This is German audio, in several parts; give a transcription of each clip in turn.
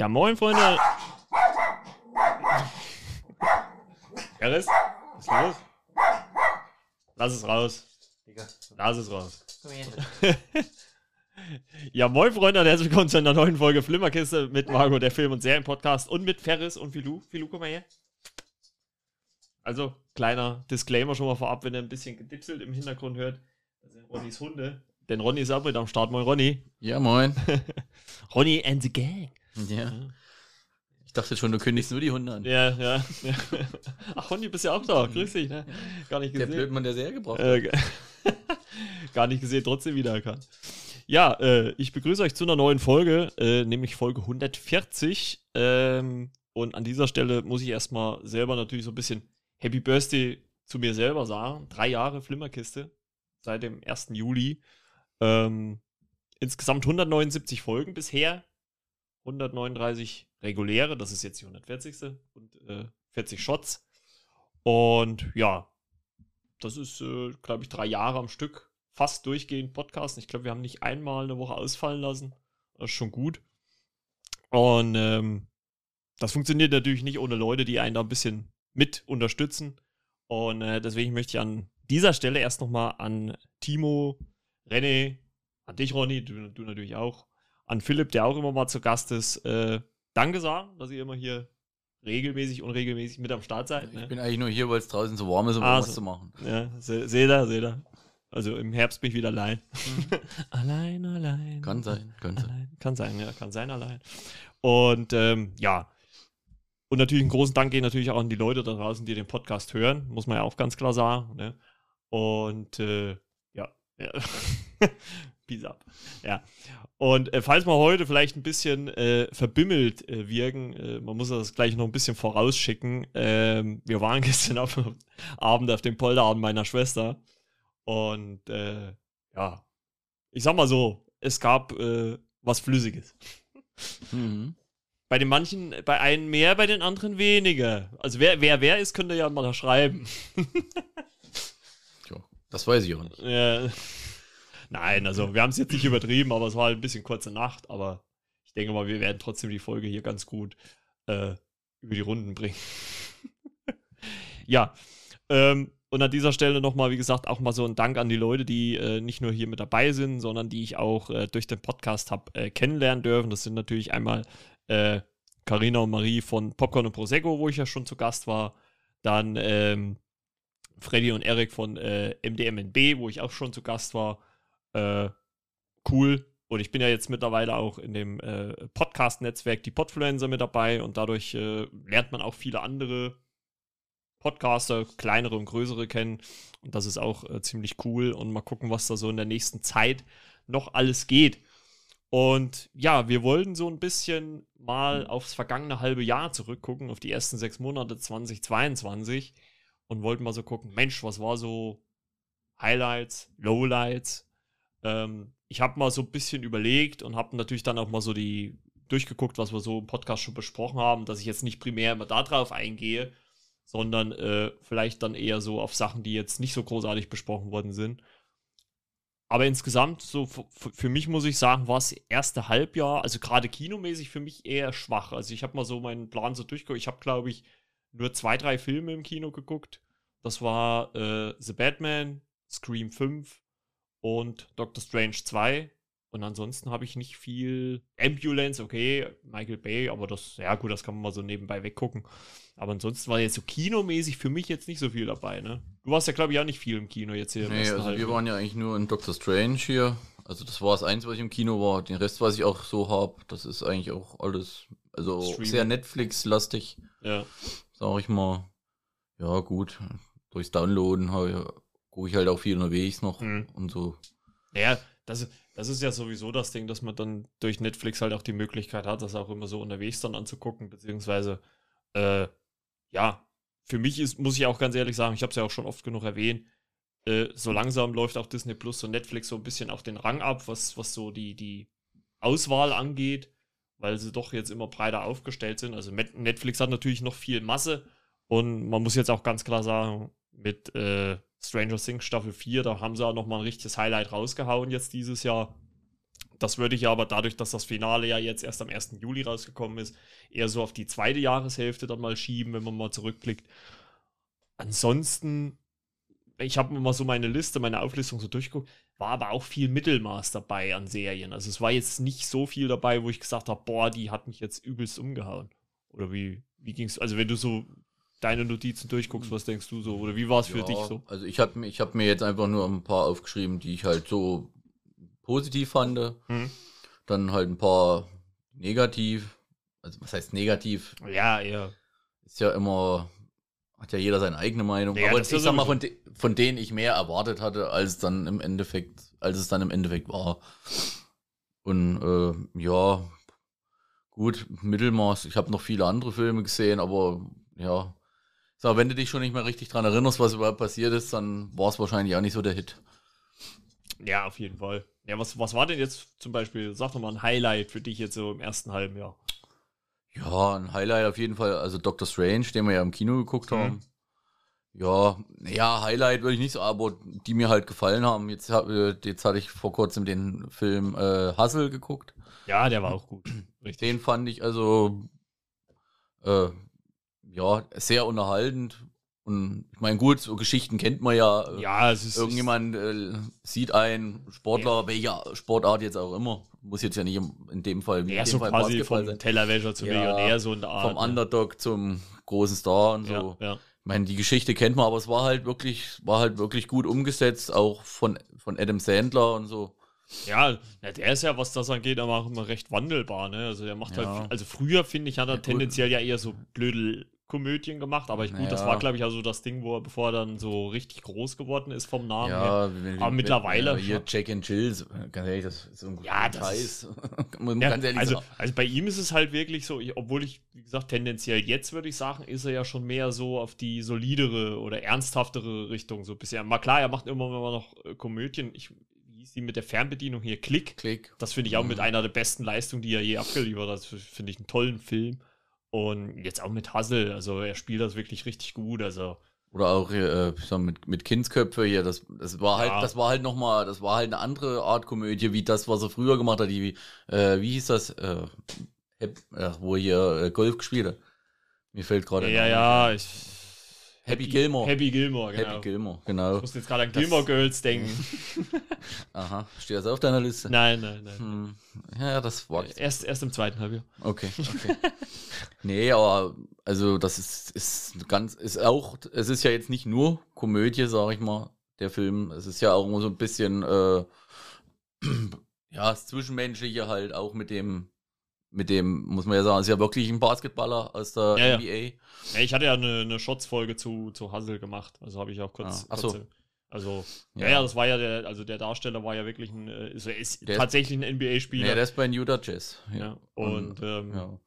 Ja, moin, Freunde. Harris, was ist los? Lass es raus. Digga, Lass es raus. komm her. Ja, moin, Freunde, und herzlich willkommen zu einer neuen Folge Flimmerkiste mit Margot, der Film- und Serienpodcast und mit Ferris und Filou. Filou, komm mal her. Also, kleiner Disclaimer schon mal vorab, wenn ihr ein bisschen gedipselt im Hintergrund hört. Das sind Ronnys Hunde. Denn Ronny ist auch mit am Start. Moin, Ronny. Ja, moin. Ronny and the Gang. Ja. Ich dachte schon, du kündigst nur die Hunde an. Ja, ja. ja. Ach, Ronny, bist ja auch da. Grüß dich, ne? Gar nicht Der gesehen. Blödmann, der sehr gebraucht hat. Äh, gar nicht gesehen, trotzdem wiedererkannt. Ja, äh, ich begrüße euch zu einer neuen Folge, äh, nämlich Folge 140. Ähm, und an dieser Stelle muss ich erstmal selber natürlich so ein bisschen Happy Birthday zu mir selber sagen. Drei Jahre Flimmerkiste seit dem 1. Juli. Ähm, insgesamt 179 Folgen bisher. 139 reguläre, das ist jetzt die 140. und äh, 40 Shots. Und ja, das ist, äh, glaube ich, drei Jahre am Stück fast durchgehend Podcasten. Ich glaube, wir haben nicht einmal eine Woche ausfallen lassen. Das ist schon gut. Und ähm, das funktioniert natürlich nicht ohne Leute, die einen da ein bisschen mit unterstützen. Und äh, deswegen möchte ich an dieser Stelle erst nochmal an Timo, René, an dich, Ronny, du, du natürlich auch, an Philipp, der auch immer mal zu Gast ist, äh, Danke sagen, dass ihr immer hier regelmäßig, unregelmäßig mit am Start seid. Ne? Ich bin eigentlich nur hier, weil es draußen so warm ist, um Ah, was so. zu machen. Ja, se- seht ihr, seht ihr. Also im Herbst bin ich wieder allein. allein, allein. Kann sein, kann sein. Kann sein, ja, kann sein allein. Und ähm, ja. Und natürlich einen großen Dank geht natürlich auch an die Leute da draußen, die den Podcast hören, muss man ja auch ganz klar sagen. Ne? Und äh, ja, ja. Peace up. Ja. Und äh, falls wir heute vielleicht ein bisschen äh, verbimmelt äh, wirken, äh, man muss das gleich noch ein bisschen vorausschicken. Ähm, wir waren gestern auf, Abend auf dem Polterabend meiner Schwester. Und äh, ja, ich sag mal so, es gab äh, was Flüssiges. Mhm. Bei den manchen, bei einen mehr, bei den anderen weniger. Also wer wer, wer ist, könnt ihr ja mal schreiben. Das weiß ich auch nicht. Ja. Nein, also wir haben es jetzt nicht übertrieben, aber es war halt ein bisschen kurze Nacht. Aber ich denke mal, wir werden trotzdem die Folge hier ganz gut äh, über die Runden bringen. ja, ähm, und an dieser Stelle nochmal, wie gesagt, auch mal so ein Dank an die Leute, die äh, nicht nur hier mit dabei sind, sondern die ich auch äh, durch den Podcast habe äh, kennenlernen dürfen. Das sind natürlich einmal äh, Carina und Marie von Popcorn und Prosecco, wo ich ja schon zu Gast war. Dann ähm, Freddy und Erik von äh, MDMNB, wo ich auch schon zu Gast war. Äh, cool. Und ich bin ja jetzt mittlerweile auch in dem äh, Podcast-Netzwerk die Podfluencer mit dabei und dadurch äh, lernt man auch viele andere Podcaster, kleinere und größere kennen. Und das ist auch äh, ziemlich cool. Und mal gucken, was da so in der nächsten Zeit noch alles geht. Und ja, wir wollten so ein bisschen mal aufs vergangene halbe Jahr zurückgucken, auf die ersten sechs Monate 2022 und wollten mal so gucken, Mensch, was war so Highlights, Lowlights? Ähm, ich habe mal so ein bisschen überlegt und habe natürlich dann auch mal so die durchgeguckt, was wir so im Podcast schon besprochen haben, dass ich jetzt nicht primär immer darauf eingehe, sondern äh, vielleicht dann eher so auf Sachen, die jetzt nicht so großartig besprochen worden sind. Aber insgesamt, so für mich muss ich sagen, war das erste Halbjahr, also gerade kinomäßig für mich eher schwach. Also ich habe mal so meinen Plan so durchgeguckt. Ich habe, glaube ich, nur zwei, drei Filme im Kino geguckt. Das war äh, The Batman, Scream 5 und Doctor Strange 2. Und ansonsten habe ich nicht viel Ambulance, okay, Michael Bay, aber das, ja gut, das kann man mal so nebenbei weggucken. Aber ansonsten war jetzt so kinomäßig für mich jetzt nicht so viel dabei, ne? Du warst ja, glaube ich, auch nicht viel im Kino jetzt hier. Nee, also wir Halbjahr. waren ja eigentlich nur in Doctor Strange hier. Also das war das Einzige, was ich im Kino war. Den Rest, was ich auch so habe, das ist eigentlich auch alles, also Streaming. sehr Netflix-lastig, Ja. sag ich mal. Ja, gut. Durchs Downloaden gucke ich halt auch viel unterwegs noch Mhm. und so. Naja, das, das ist ja sowieso das Ding, dass man dann durch Netflix halt auch die Möglichkeit hat, das auch immer so unterwegs dann anzugucken, beziehungsweise, äh, ja, für mich ist, muss ich auch ganz ehrlich sagen, ich habe es ja auch schon oft genug erwähnt, äh, so langsam läuft auch Disney Plus und Netflix so ein bisschen auch den Rang ab, was, was so die, die Auswahl angeht, weil sie doch jetzt immer breiter aufgestellt sind. Also Netflix hat natürlich noch viel Masse und man muss jetzt auch ganz klar sagen, mit äh, Stranger Things Staffel 4, da haben sie auch nochmal ein richtiges Highlight rausgehauen jetzt dieses Jahr. das würde ich aber dadurch, dass das Finale ja jetzt erst am 1. Juli rausgekommen ist, eher so auf die zweite Jahreshälfte dann mal schieben, wenn man mal zurückblickt. Ansonsten, ich habe mir mal so meine Liste, meine Auflistung so durchgeguckt, war aber auch viel Mittelmaß dabei an Serien. Also es war jetzt nicht so viel dabei, wo ich gesagt habe, boah, die hat mich jetzt übelst umgehauen. Oder wie, wie es? Also wenn du so deine Notizen durchguckst, was denkst du so? Oder wie war es für Ja, dich so? Also ich habe ich hab mir jetzt einfach nur ein paar aufgeschrieben, die ich halt so positiv fand. Hm? Dann halt ein paar negativ. Also was heißt negativ? Ja, eher. Ist ja immer, hat ja jeder seine eigene Meinung. Ja, Aber ich ist sag mal, von, de von denen ich mehr erwartet hatte, als dann im Endeffekt, als es dann im Endeffekt war. Und äh, ja, gut, Mittelmaß. Ich habe noch viele andere Filme gesehen, aber ja. So, wenn du dich schon nicht mehr richtig dran erinnerst, was überhaupt passiert ist, dann war es wahrscheinlich auch nicht so der Hit. Ja, auf jeden Fall. Ja, was, was war denn jetzt zum Beispiel, sag doch mal ein Highlight für dich jetzt so im ersten halben Jahr? Ja, ein Highlight auf jeden Fall, also Doctor Strange, den wir ja im Kino geguckt Mhm. haben. Ja, ja, Highlight würde ich nicht sagen, aber die mir halt gefallen haben. Jetzt, hab- äh, jetzt hatte ich vor kurzem den Film äh, Hustle geguckt. Ja, der war auch gut. Richtig. Den fand ich also äh, ja sehr unterhaltend. Und ich meine, gut, so Geschichten kennt man ja. Äh, Ja, es ist. Irgendjemand äh, sieht ein Sportler, welcher Sportart jetzt auch immer. Muss jetzt ja nicht im, in dem Fall wie Ja, in dem so Fall quasi Basketball vom sein. Tellerwäscher zum Ja, Millionär, so in der Art. Vom ne? Underdog zum großen Star und so. Ja, ja. Ich meine, die Geschichte kennt man, aber es war halt wirklich, war halt wirklich gut umgesetzt, auch von, von Adam Sandler und so. Ja, na, der ist ja, was das angeht, aber auch immer recht wandelbar, ne? Also der macht Ja. halt, also früher, finde ich, hat er tendenziell ja eher so blöde Komödien gemacht, aber ich, gut, das Ja. war, glaube ich, also das Ding, wo er, bevor er dann so richtig groß geworden ist vom Namen her. Ja, wenn, Aber mittlerweile- Ja, hier Jack and Jill, so- ganz ehrlich, das ist so ein Ja, das Scheiß. Ja, also, sagen. also bei ihm ist es halt wirklich so, ich, obwohl ich, wie gesagt, tendenziell jetzt würde ich sagen, ist er ja schon mehr so auf die solidere oder ernsthaftere Richtung so bisher. Mal klar, er macht immer noch äh, Komödien. Ich, wie hieß die mit der Fernbedienung hier? Klick. Klick. Das finde ich auch Mhm. mit einer der besten Leistungen, die er je abgeliefert hat. Das finde ich einen tollen Film. Und jetzt auch mit Hassel, also er spielt das wirklich richtig gut. Also Oder auch äh, mit, mit Kindsköpfe hier, das, das war halt, Ja. das war halt nochmal, das war halt eine andere Art Komödie, wie das, was er früher gemacht hat, die, äh, wie hieß das, äh, äh, wo er hier äh, Golf gespielt hat. Mir fällt gerade ja, ja, ich, Happy Gilmore. Happy Gilmore, genau. Happy Gilmore, ich genau. musste jetzt gerade an Das- Gilmore Girls denken. Aha, steht das auf deiner Liste? nein, nein, nein. Hm. Ja, das war Erst, erst im zweiten Halbjahr. Okay, okay. nee, aber also das ist, ist ganz, ist auch, es ist ja jetzt nicht nur Komödie, sag ich mal, der Film. Es ist ja auch immer so ein bisschen, äh, ja, das Zwischenmenschliche halt auch mit dem, mit dem, muss man ja sagen, ist ja wirklich ein Basketballer aus der Ja, ja. NBA. Ja, ich hatte ja eine, eine Shots-Folge zu, zu Hassel gemacht. Also habe ich auch kurz. Ah, so. kurz also, ja. Ja. ja, das war ja der, also der Darsteller war ja wirklich ein, äh, ist, Der tatsächlich ein NBA-Spieler. Nee, der ist bei den Utah Jazz. ja. Und, ähm, Ja.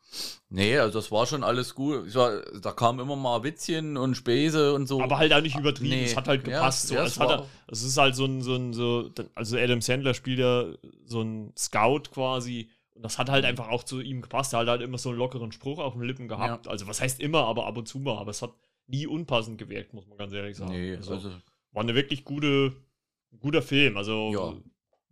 Nee, also das war schon alles gut. War, da kamen immer mal Witzchen und Späße und so. aber halt auch nicht übertrieben. Nee. Es hat halt Ja, gepasst. so. ja, es, er, es ist halt so ein, so ein, so, also Adam Sandler spielt ja so ein Scout quasi. Und das hat halt einfach auch zu ihm gepasst. Er hat halt immer so einen lockeren Spruch auf den Lippen gehabt. Also, was heißt immer, aber ab und zu mal. Aber es hat nie unpassend gewirkt, muss man ganz ehrlich sagen. nee, also, also, war eine wirklich gute, guter Film. Also, Ja.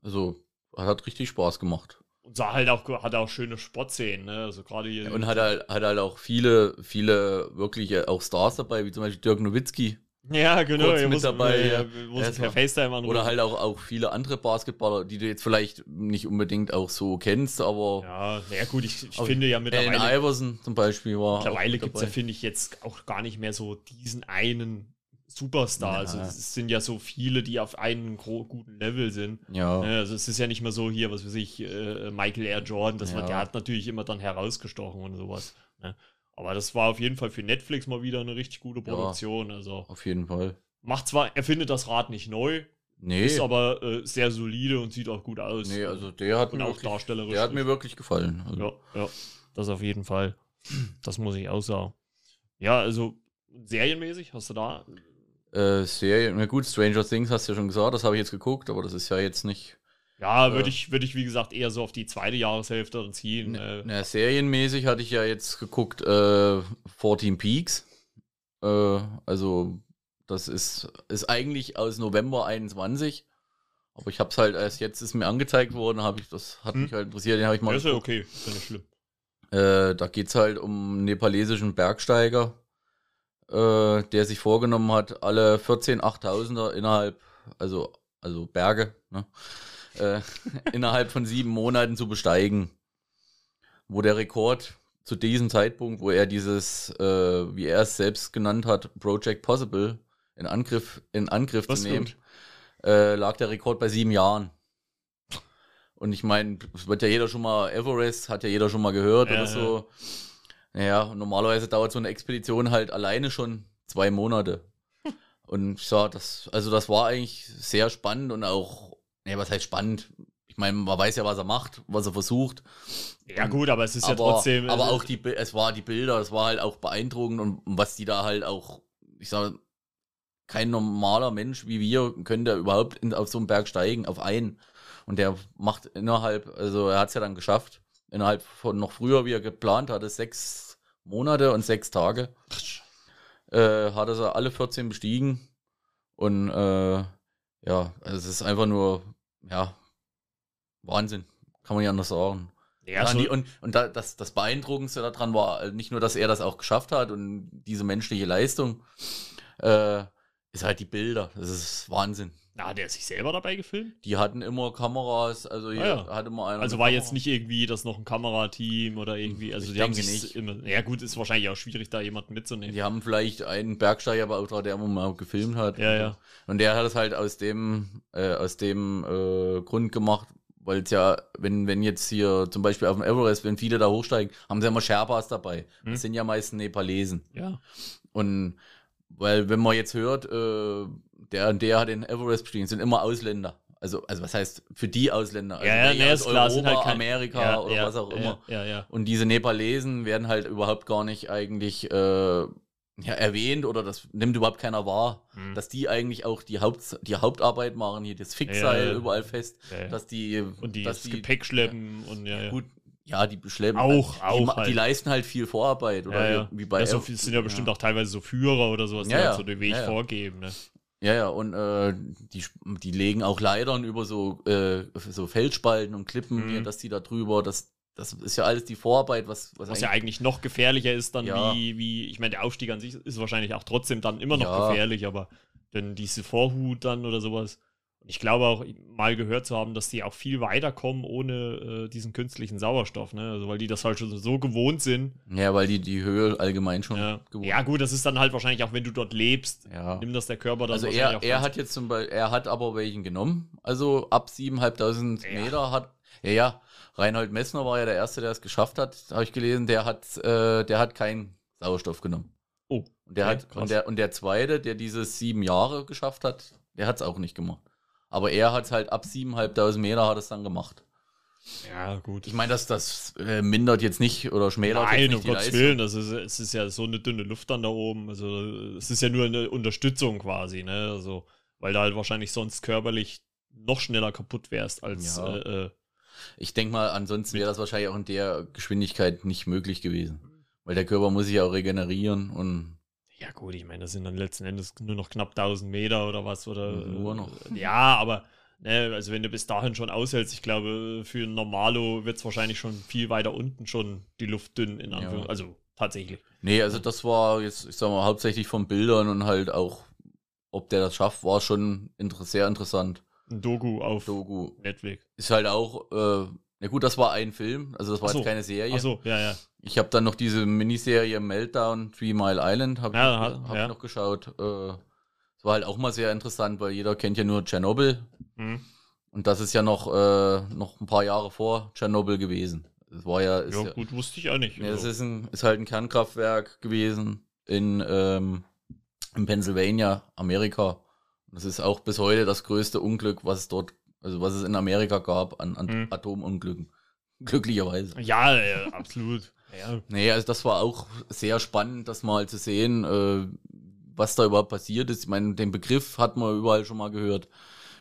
also hat richtig Spaß gemacht. und sah halt auch, hat auch schöne Sportszenen, ne? Also gerade hier. Und hat halt, hat halt auch viele, viele wirkliche auch Stars dabei, wie zum Beispiel Dirk Nowitzki. Ja, genau. kurz mit muss, dabei, Ja, ja. muss per war- FaceTime anrufen. Oder halt auch, auch viele andere Basketballer, die du jetzt vielleicht nicht unbedingt auch so kennst, aber Ja, naja, gut, ich, ich finde ja Allen mittlerweile. Iverson zum Beispiel war. Mittlerweile mit gibt es ja, finde ich, jetzt auch gar nicht mehr so diesen einen Superstar. Ja. Also es sind ja so viele, die auf einem guten Level sind. Ja, Ne, Also es ist ja nicht mehr so hier, was weiß ich, äh, Michael Air Jordan, das war, Ja. der hat natürlich immer dann herausgestochen und sowas. Ne? Aber das war auf jeden Fall für Netflix mal wieder eine richtig gute Ja. Produktion. Also auf jeden Fall. macht zwar, er findet das Rad nicht neu, Nee, ist aber äh, sehr solide und sieht auch gut aus. nee also der hat, und mir auch wirklich, darstellerisch. der hat mir wirklich gefallen. Also, ja, ja, das auf jeden Fall. Das muss ich auch sagen. Ja, also serienmäßig hast du da. äh, Serie, na gut, Stranger Things hast du ja schon gesagt, das habe ich jetzt geguckt, aber das ist ja jetzt nicht. Ja, Äh. würde ich, würde ich, wie gesagt, eher so auf die zweite Jahreshälfte ziehen. Äh, Na, serienmäßig hatte ich ja jetzt geguckt, äh, 14 Peaks. Äh, also, das ist, ist eigentlich aus November 21. Aber ich habe es halt erst jetzt ist mir angezeigt worden, habe ich das hat Hm. mich halt interessiert, den habe ich mal. Das ist ja okay, ist ja nicht schlimm. Äh, da geht es halt um einen nepalesischen Bergsteiger, äh, der sich vorgenommen hat, alle 14 8000er innerhalb, also, also Berge, ne, äh, innerhalb von sieben Monaten zu besteigen. Wo der Rekord zu diesem Zeitpunkt, wo er dieses, äh, wie er es selbst genannt hat, Project Possible in Angriff, in Angriff zu nehmen, äh, lag der Rekord bei sieben Jahren. Und ich meine, es wird ja jeder schon mal, Everest hat ja jeder schon mal gehört Ja, oder so. Naja, normalerweise dauert so eine Expedition halt alleine schon zwei Monate. Und ich sag, das, also das war eigentlich sehr spannend und auch, nee, was heißt spannend? Ich meine, man weiß ja, was er macht, was er versucht. Ja, gut, aber es ist aber, ja trotzdem. aber äh, auch die, es war die Bilder, es war halt auch beeindruckend und, was die da halt auch, ich sag, kein normaler Mensch wie wir könnte überhaupt in, auf so einen Berg steigen, auf einen. Und der macht innerhalb, also er hat es ja dann geschafft, innerhalb von noch früher, wie er geplant hatte, sechs Monate und sechs Tage, äh, hat er sie alle 14 bestiegen. Und äh, ja, also es ist einfach nur, ja, Wahnsinn. Kann man ja anders sagen. Ja, so, und und da, das, das Beeindruckendste daran war äh, nicht nur, dass er das auch geschafft hat und diese menschliche Leistung, äh, ist halt die Bilder. Das ist Wahnsinn. na, hat er sich selber dabei gefilmt? Die hatten immer Kameras, also hier ja. hatte immer einer. Also war Kamera. jetzt nicht irgendwie das noch ein Kamerateam oder irgendwie, also Ich die haben sich nicht. immer. Ja, gut, ist wahrscheinlich auch schwierig, da jemanden mitzunehmen. Die haben vielleicht einen Bergsteiger beauftragt, der immer mal gefilmt hat. Ja, ja. Und der hat es halt aus dem, äh, aus dem äh, Grund gemacht, weil es ja, wenn, wenn jetzt hier zum Beispiel auf dem Everest, wenn viele da hochsteigen, haben sie ja immer Sherpas dabei. Hm. Das sind ja meist Nepalesen. Ja. Und weil, wenn man jetzt hört, äh, der und der hat den Everest bestiegen, sind immer Ausländer. Also, also was heißt für die Ausländer? Also Ja, ja, nee, aus klar, sind halt Europa, kein- Amerika ja, oder ja, was auch immer. Ja, ja. Und diese Nepalesen werden halt überhaupt gar nicht eigentlich äh, ja, erwähnt oder das nimmt überhaupt keiner wahr, Hm. dass die eigentlich auch die, Haupt, die Hauptarbeit machen, hier das Fixseil überall fest, dass die, Und die das Gepäck schleppen und ja, ja. gut, ja, die beschleppen. Auch, die, auch ma- halt. die leisten halt viel Vorarbeit oder ja, ja. wie bei ja, so viel, sind ja bestimmt auch teilweise so Führer oder sowas, die halt so den Weg vorgeben. Ne? Ja, ja, und äh, die, die legen auch Leitern über so, äh, so Felsspalten und Klippen, Mhm. hier, dass die da drüber, das, das ist ja alles die Vorarbeit, was, was, Was ja eigentlich noch gefährlicher ist dann Ja. wie, wie, ich meine, der Aufstieg an sich ist wahrscheinlich auch trotzdem dann immer noch Ja. gefährlich, aber dann diese Vorhut dann oder sowas. Und ich glaube auch mal gehört zu haben, dass die auch viel weiter kommen ohne äh, diesen künstlichen Sauerstoff, ne? Also weil die das halt schon so gewohnt sind. ja, weil die die Höhe allgemein schon Ja. gewohnt ja, gut, das ist dann halt wahrscheinlich auch, wenn du dort lebst, Ja. nimmt das der Körper dann Also er, auch er hat jetzt zum Beispiel, er hat aber welchen genommen, also ab 7.500 Ja. Meter hat, ja, ja, Reinhold Messner war ja der Erste, der es geschafft hat, habe ich gelesen, der hat, äh, der hat keinen Sauerstoff genommen. Oh, Und der okay, hat, krass. und der, und der Zweite, der dieses sieben Jahre geschafft hat, der hat es auch nicht gemacht. Aber er hat halt ab 7.500 Meter hat es dann gemacht. Ja, gut. Ich meine, dass das äh, mindert jetzt nicht oder schmälert jetzt Nein, nicht um Gottes Leistung. Willen, das ist, es ist ja so eine dünne Luft dann da oben. Also es ist ja nur eine Unterstützung quasi, ne? Also, weil du halt wahrscheinlich sonst körperlich noch schneller kaputt wärst als Ja. äh, äh, Ich denke mal, ansonsten wäre das wahrscheinlich auch in der Geschwindigkeit nicht möglich gewesen. Weil der Körper muss sich ja auch regenerieren und Ja, gut, ich meine, das sind dann letzten Endes nur noch knapp 1000 Meter oder was. Oder, Nur noch. äh, Ja, aber, ne, also wenn du bis dahin schon aushältst, ich glaube, für ein Normalo wird es wahrscheinlich schon viel weiter unten schon die Luft dünn, in Anführungszeichen. Also tatsächlich. Nee, also das war jetzt, ich sag mal, hauptsächlich von Bildern und halt auch, ob der das schafft, war schon inter sehr interessant. Ein Doku auf Doku Netflix. ist halt auch, äh, na gut, das war ein Film, also das war Ach so. jetzt keine Serie. Achso, ja, ja. Ich habe dann noch diese Miniserie Meltdown, Three Mile Island, habe Ja, ich, hab ja. ich noch geschaut. Äh, das war halt auch mal sehr interessant, weil jeder kennt ja nur Tschernobyl Hm. und das ist ja noch, äh, noch ein paar Jahre vor Tschernobyl gewesen. Das war ja, Ja, ja, gut, wusste ich auch nicht. Nee, das Also, ist, ein, ist halt ein Kernkraftwerk gewesen in, ähm, in Pennsylvania, Amerika. Das ist auch bis heute das größte Unglück, was es dort, also was es in Amerika gab an, an Mhm. Atomunglücken. Glücklicherweise. ja, äh, absolut. Ja, Nee, also das war auch sehr spannend, das mal zu sehen, äh, was da überhaupt passiert ist. Ich meine, den Begriff hat man überall schon mal gehört.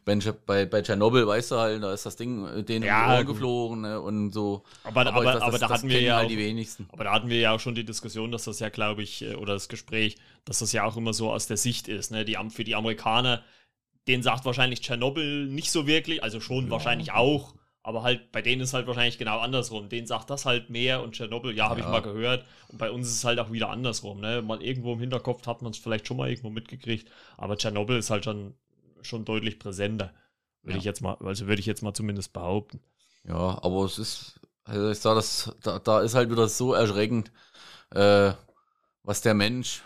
Bei, bei, bei Tschernobyl, weißt du halt, da ist das Ding äh, denen Ja, gut. geflogen ne, und so. aber, aber, das- aber das- da das hatten wir kennen ja halt auch, die wenigsten. aber da hatten wir ja auch schon die Diskussion, dass das ja, glaube ich, äh, oder das Gespräch, dass das ja auch immer so aus der Sicht ist, ne? Die, für die Amerikaner, denen sagt wahrscheinlich Tschernobyl nicht so wirklich, also schon ja. wahrscheinlich auch, aber halt bei denen ist halt wahrscheinlich genau andersrum. Denen sagt das halt mehr und Tschernobyl, ja, habe ja. ich mal gehört. Und bei uns ist es halt auch wieder andersrum. Ne? Mal irgendwo im Hinterkopf hat man es vielleicht schon mal irgendwo mitgekriegt, aber Tschernobyl ist halt schon, schon deutlich präsenter. Würde ja. ich jetzt mal, also würde ich jetzt mal zumindest behaupten. Ja, aber es ist, also ich sage, das, da, da ist halt wieder so erschreckend, äh, was der Mensch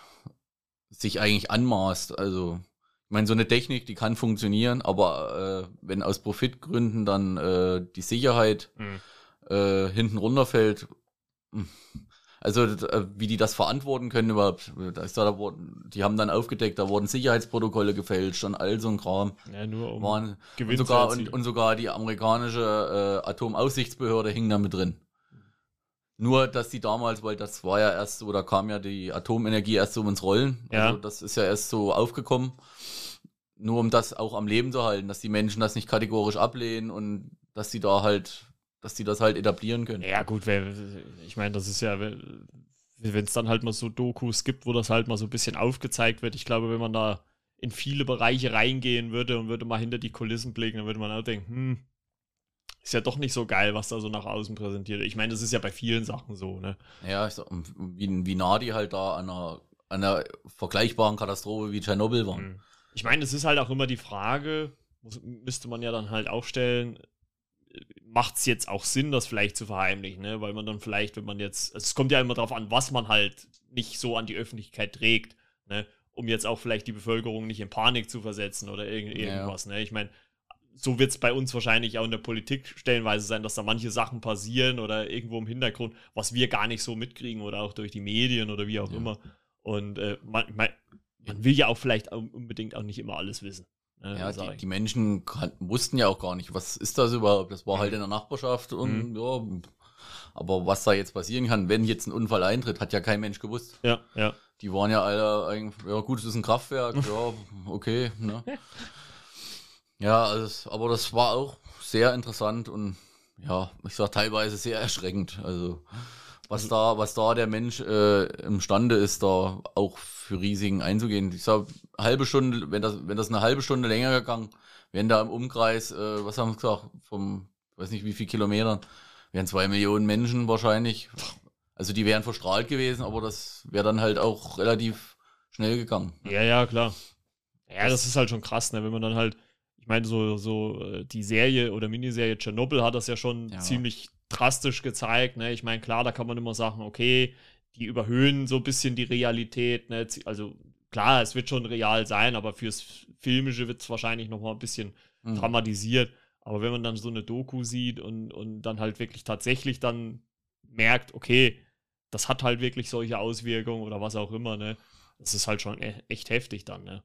sich eigentlich anmaßt. Also, meine, so eine Technik, die kann funktionieren, aber äh, wenn aus Profitgründen dann äh, die Sicherheit mhm. äh, hinten runterfällt, hm, also äh, wie die das verantworten können überhaupt, da ist da, da wurden, die haben dann aufgedeckt, da wurden Sicherheitsprotokolle gefälscht und all so ein Kram. Ja, nur um waren, und sogar, und, und, sogar die amerikanische äh, Atomaufsichtsbehörde hing da mit drin. Nur, dass die damals, weil das war ja erst so, da kam ja die Atomenergie erst so ins Rollen. Ja. Also das ist ja erst so aufgekommen. Nur um das auch am Leben zu halten, dass die Menschen das nicht kategorisch ablehnen und dass sie da halt, dass die das halt etablieren können. Ja, gut, ich meine, das ist ja, wenn es dann halt mal so Dokus gibt, wo das halt mal so ein bisschen aufgezeigt wird. Ich glaube, wenn man da in viele Bereiche reingehen würde und würde mal hinter die Kulissen blicken, dann würde man auch denken, hm, ist ja doch nicht so geil, was da so nach außen präsentiert. Ich meine, das ist ja bei vielen Sachen so, ne? Ja, sag, wie, wie nah die halt da an einer, an einer vergleichbaren Katastrophe wie Tschernobyl waren. Mhm. Ich meine, es ist halt auch immer die Frage, muss, müsste man ja dann halt auch stellen, macht es jetzt auch Sinn, das vielleicht zu verheimlichen, ne? Weil man dann vielleicht, wenn man jetzt, also es kommt ja immer darauf an, was man halt nicht so an die Öffentlichkeit trägt, ne? Um jetzt auch vielleicht die Bevölkerung nicht in Panik zu versetzen oder irgend, irgendwas, ja. ne? Ich meine, so wird es bei uns wahrscheinlich auch in der Politik stellenweise sein, dass da manche Sachen passieren oder irgendwo im Hintergrund, was wir gar nicht so mitkriegen oder auch durch die Medien oder wie auch ja. immer. Und äh, man, man, man, will ja auch vielleicht unbedingt auch nicht immer alles wissen. Ne, ja, die, die, Menschen kann, wussten ja auch gar nicht, was ist das überhaupt? Das war halt mhm. in der Nachbarschaft und mhm. ja, aber was da jetzt passieren kann, wenn jetzt ein Unfall eintritt, hat ja kein Mensch gewusst. Ja, ja. Die waren ja alle eigentlich, ja gut, es ist ein Kraftwerk, ja, okay, ne? Ja, also, aber das war auch sehr interessant und ja, ich sag teilweise sehr erschreckend. Also was da, was da der Mensch äh, imstande ist, da auch für Risiken einzugehen. Ich sag, halbe Stunde, wenn das, wenn das eine halbe Stunde länger gegangen, wären da im Umkreis, äh, was haben wir gesagt, vom, weiß nicht wie viel Kilometern, wären zwei Millionen Menschen wahrscheinlich. Also die wären verstrahlt gewesen, aber das wäre dann halt auch relativ schnell gegangen. Ja, ja, klar. Ja, das ist halt schon krass, ne? wenn man dann halt ich meine, so, so äh, die Serie oder Miniserie Tschernobyl hat das ja schon ja. ziemlich drastisch gezeigt. Ne? Ich meine, klar, da kann man immer sagen, okay, die überhöhen so ein bisschen die Realität. Ne? Also klar, es wird schon real sein, aber fürs Filmische wird es wahrscheinlich noch mal ein bisschen mhm. dramatisiert. Aber wenn man dann so eine Doku sieht und, und dann halt wirklich tatsächlich dann merkt, okay, das hat halt wirklich solche Auswirkungen oder was auch immer, ne? Das ist halt schon e-, echt heftig dann, ne?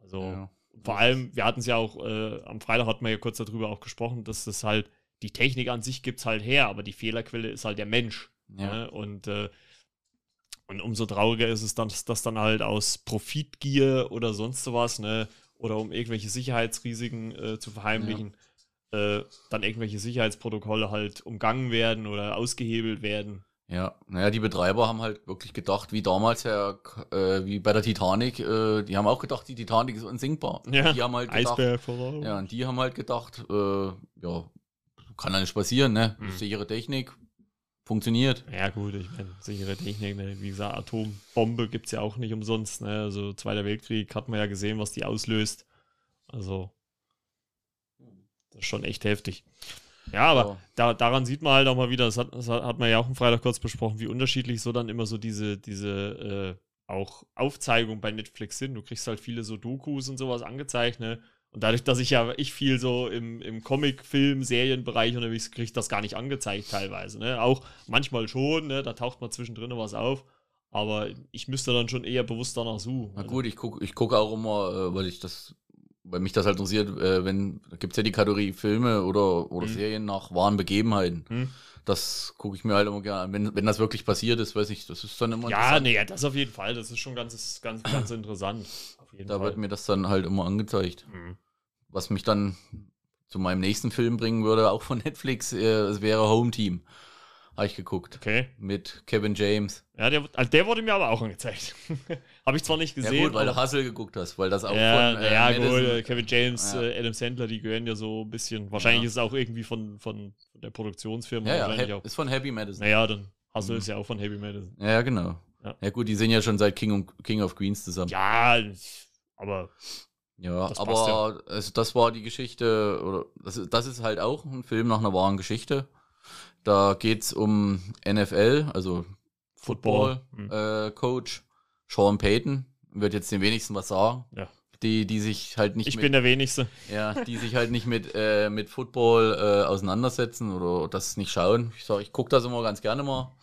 Also, ja vor allem, wir hatten es ja auch, äh, am Freitag hatten wir ja kurz darüber auch gesprochen, dass das halt, die Technik an sich gibt es halt her, aber die Fehlerquelle ist halt der Mensch. Ja. Ne? Und, äh, und umso trauriger ist es dann, dass das dann halt aus Profitgier oder sonst was, ne, oder um irgendwelche Sicherheitsrisiken äh, zu verheimlichen, ja. äh, dann irgendwelche Sicherheitsprotokolle halt umgangen werden oder ausgehebelt werden. Ja, naja, die Betreiber haben halt wirklich gedacht, wie damals ja, äh, wie bei der Titanic, äh, die haben auch gedacht, die Titanic ist unsinkbar. Ja, die haben halt gedacht, Ja, und die haben halt gedacht, äh, ja, kann ja nicht passieren, ne? Hm. Sichere Technik, funktioniert. Ja, gut, ich meine, sichere Technik, ne? wie gesagt, Atombombe gibt es ja auch nicht umsonst, ne? Also Zweiter Weltkrieg hat man ja gesehen, was die auslöst. Also, das ist schon echt heftig. Ja, aber oh. da, daran sieht man halt auch mal wieder, das hat, das hat man ja auch am Freitag kurz besprochen, wie unterschiedlich so dann immer so diese, diese äh, auch Aufzeigungen bei Netflix sind. Du kriegst halt viele so Dokus und sowas angezeigt, ne? Und dadurch, dass ich ja ich viel so im, im Comic, Film, Serienbereich unterwegs kriege ich das gar nicht angezeigt teilweise. Ne? Auch manchmal schon, ne? da taucht mal zwischendrin was auf. Aber ich müsste dann schon eher bewusst danach suchen. Na gut, ich gucke ich guck auch immer, äh, weil ich das weil mich das halt interessiert, äh, wenn, da gibt es ja die Kategorie Filme oder, oder mhm. Serien nach wahren Begebenheiten. Mhm. Das gucke ich mir halt immer gerne an. Wenn, wenn das wirklich passiert ist, weiß ich, das ist dann immer. Ja, nee, das auf jeden Fall. Das ist schon ganz, ganz, ganz interessant. da Fall. wird mir das dann halt immer angezeigt. Mhm. Was mich dann zu meinem nächsten Film bringen würde, auch von Netflix, äh, es wäre Home Team. Habe ich geguckt. Okay. Mit Kevin James. Ja, der, also der wurde mir aber auch angezeigt. Habe ich zwar nicht gesehen. Ja, gut, weil du Hustle geguckt hast, weil das auch ja, von äh, ja Madison- gut, äh, Kevin James, Ja. äh, Adam Sandler, die gehören ja so ein bisschen. Wahrscheinlich Ja. ist es auch irgendwie von, von, der Produktionsfirma. Ja, ja, ist von Happy Madison. Naja, dann Hustle Mhm. ist ja auch von Heavy Metal. Ja, genau. Ja. Ja. gut, die sind ja schon seit King, und, King of Queens zusammen. Ja, aber Ja, Das aber Also das war die Geschichte, oder das ist, das ist halt auch ein Film nach einer wahren Geschichte. Da geht's um NFL, also Football. Football, äh, Coach Sean Payton, wird jetzt den wenigsten was sagen. Ja. Die, die sich halt nicht ich mit, bin der Wenigste. ja, die sich halt nicht mit, äh, mit Football äh, auseinandersetzen oder das nicht schauen. Ich sag, ich gucke das immer ganz gerne mal,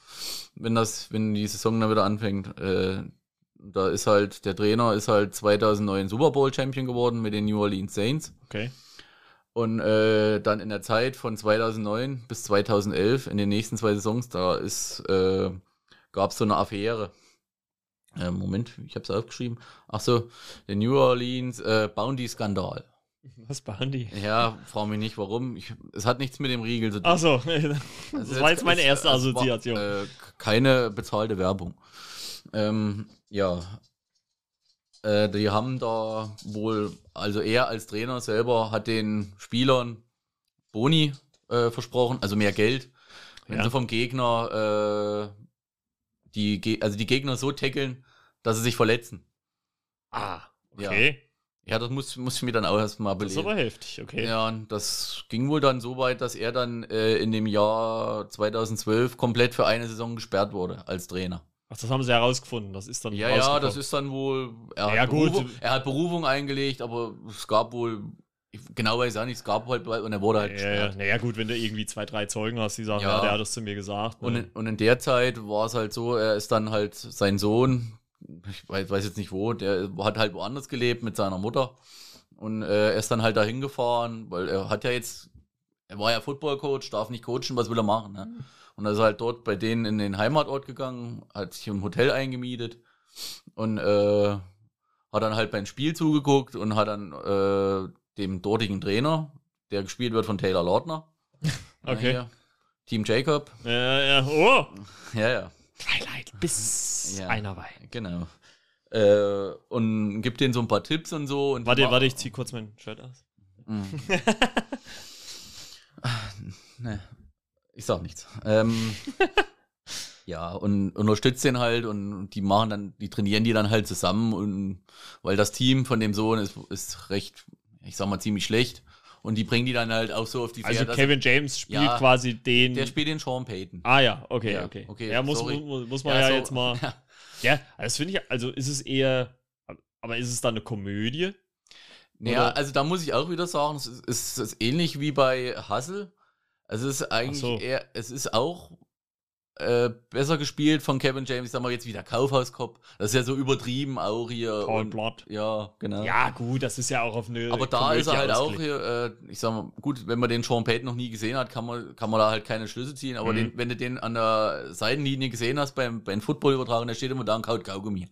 wenn das, wenn die Saison dann wieder anfängt. Da ist halt, der Trainer ist halt 2009 Super Bowl Champion geworden mit den New Orleans Saints. Okay. Und äh, dann in der Zeit von 2009 bis 2011, in den nächsten zwei Saisons, da ist, äh, gab es so eine Affäre. Äh, Moment, ich habe es aufgeschrieben. Ach so, der New Orleans äh, Bounty-Skandal. Was die? Ja, frage mich nicht, warum. Ich, es hat nichts mit dem Riegel zu tun. Achso, Also das war jetzt meine erste Assoziation. War, äh, keine bezahlte Werbung. Ähm, ja. Äh, die haben da wohl, also er als Trainer selber hat den Spielern Boni äh, versprochen, also mehr Geld, wenn Ja. sie vom Gegner äh, die, Ge- also die Gegner so tackeln, dass sie sich verletzen. ah, okay. Ja, das muss, muss ich mir dann auch erstmal Das ist belegen. aber heftig, okay. Ja, und das ging wohl dann so weit, dass er dann äh, in dem Jahr 2012 komplett für eine Saison gesperrt wurde als Trainer. Ach, das haben sie herausgefunden. Das ist dann Ja, ja, das ist dann wohl. Er hat, Ja, gut. Berufung, er hat Berufung eingelegt, aber es gab wohl. Genau weiß ich auch nicht, es gab halt und er wurde halt Ja. Naja, gut, wenn du irgendwie zwei, drei Zeugen hast, die sagen, ja, der hat das zu mir gesagt. Und, Ne? in, und in der Zeit war es halt so, er ist dann halt sein Sohn, ich weiß, weiß jetzt nicht wo, der hat halt woanders gelebt mit seiner Mutter. Und äh, er ist dann halt dahin gefahren, weil er hat ja jetzt, er war ja Football-Coach, darf nicht coachen, was will er machen, ne? Und er ist halt dort bei denen in den Heimatort gegangen, hat sich im Hotel eingemietet und äh, hat dann halt beim Spiel zugeguckt und hat dann äh, dem dortigen Trainer, der gespielt wird von Taylor Lautner, Okay. hier, Team Jacob, Ja, ja. Oh! ja, ja, Twilight bis Ja. einer Wein. Genau. Äh, und gibt denen so ein paar Tipps und so. Und Warte, warte, ich zieh kurz mein Shirt aus. Mm. ne, ich sag nichts. Ähm, ja, und unterstützt den halt und die machen dann, die trainieren die dann halt zusammen und weil das Team von dem Sohn ist, ist recht, ich sag mal, ziemlich schlecht. Und die bringen die dann halt auch so auf die Also Pferde, dass- Kevin James spielt Ja, quasi den. Der spielt den Sean Payton. ah ja, okay, Ja, okay. okay, ja, muss, muss, muss man ja, so- jetzt mal. Ja. Ja, das finde ich, also ist es eher, aber ist es dann eine Komödie? Naja, Oder- also da muss ich auch wieder sagen, es ist, es ist ähnlich wie bei Hustle. Also es ist eigentlich so. eher, es ist auch äh, besser gespielt von Kevin James, sagen wir jetzt wieder Kaufhauskopf. Das ist ja so übertrieben auch hier. Paul und- Blott. Ja, genau. Ja, gut, das ist ja auch auf eine. Aber da Komödie ist er halt auch ausgelegt. hier, äh, ich sag mal, gut, wenn man den Sean Payton noch nie gesehen hat, kann man, kann man da halt keine Schlüsse ziehen. Aber Mhm. den, wenn du den an der Seitenlinie gesehen hast beim, beim Football-Übertragen, da steht immer da und kaut Kaugummi.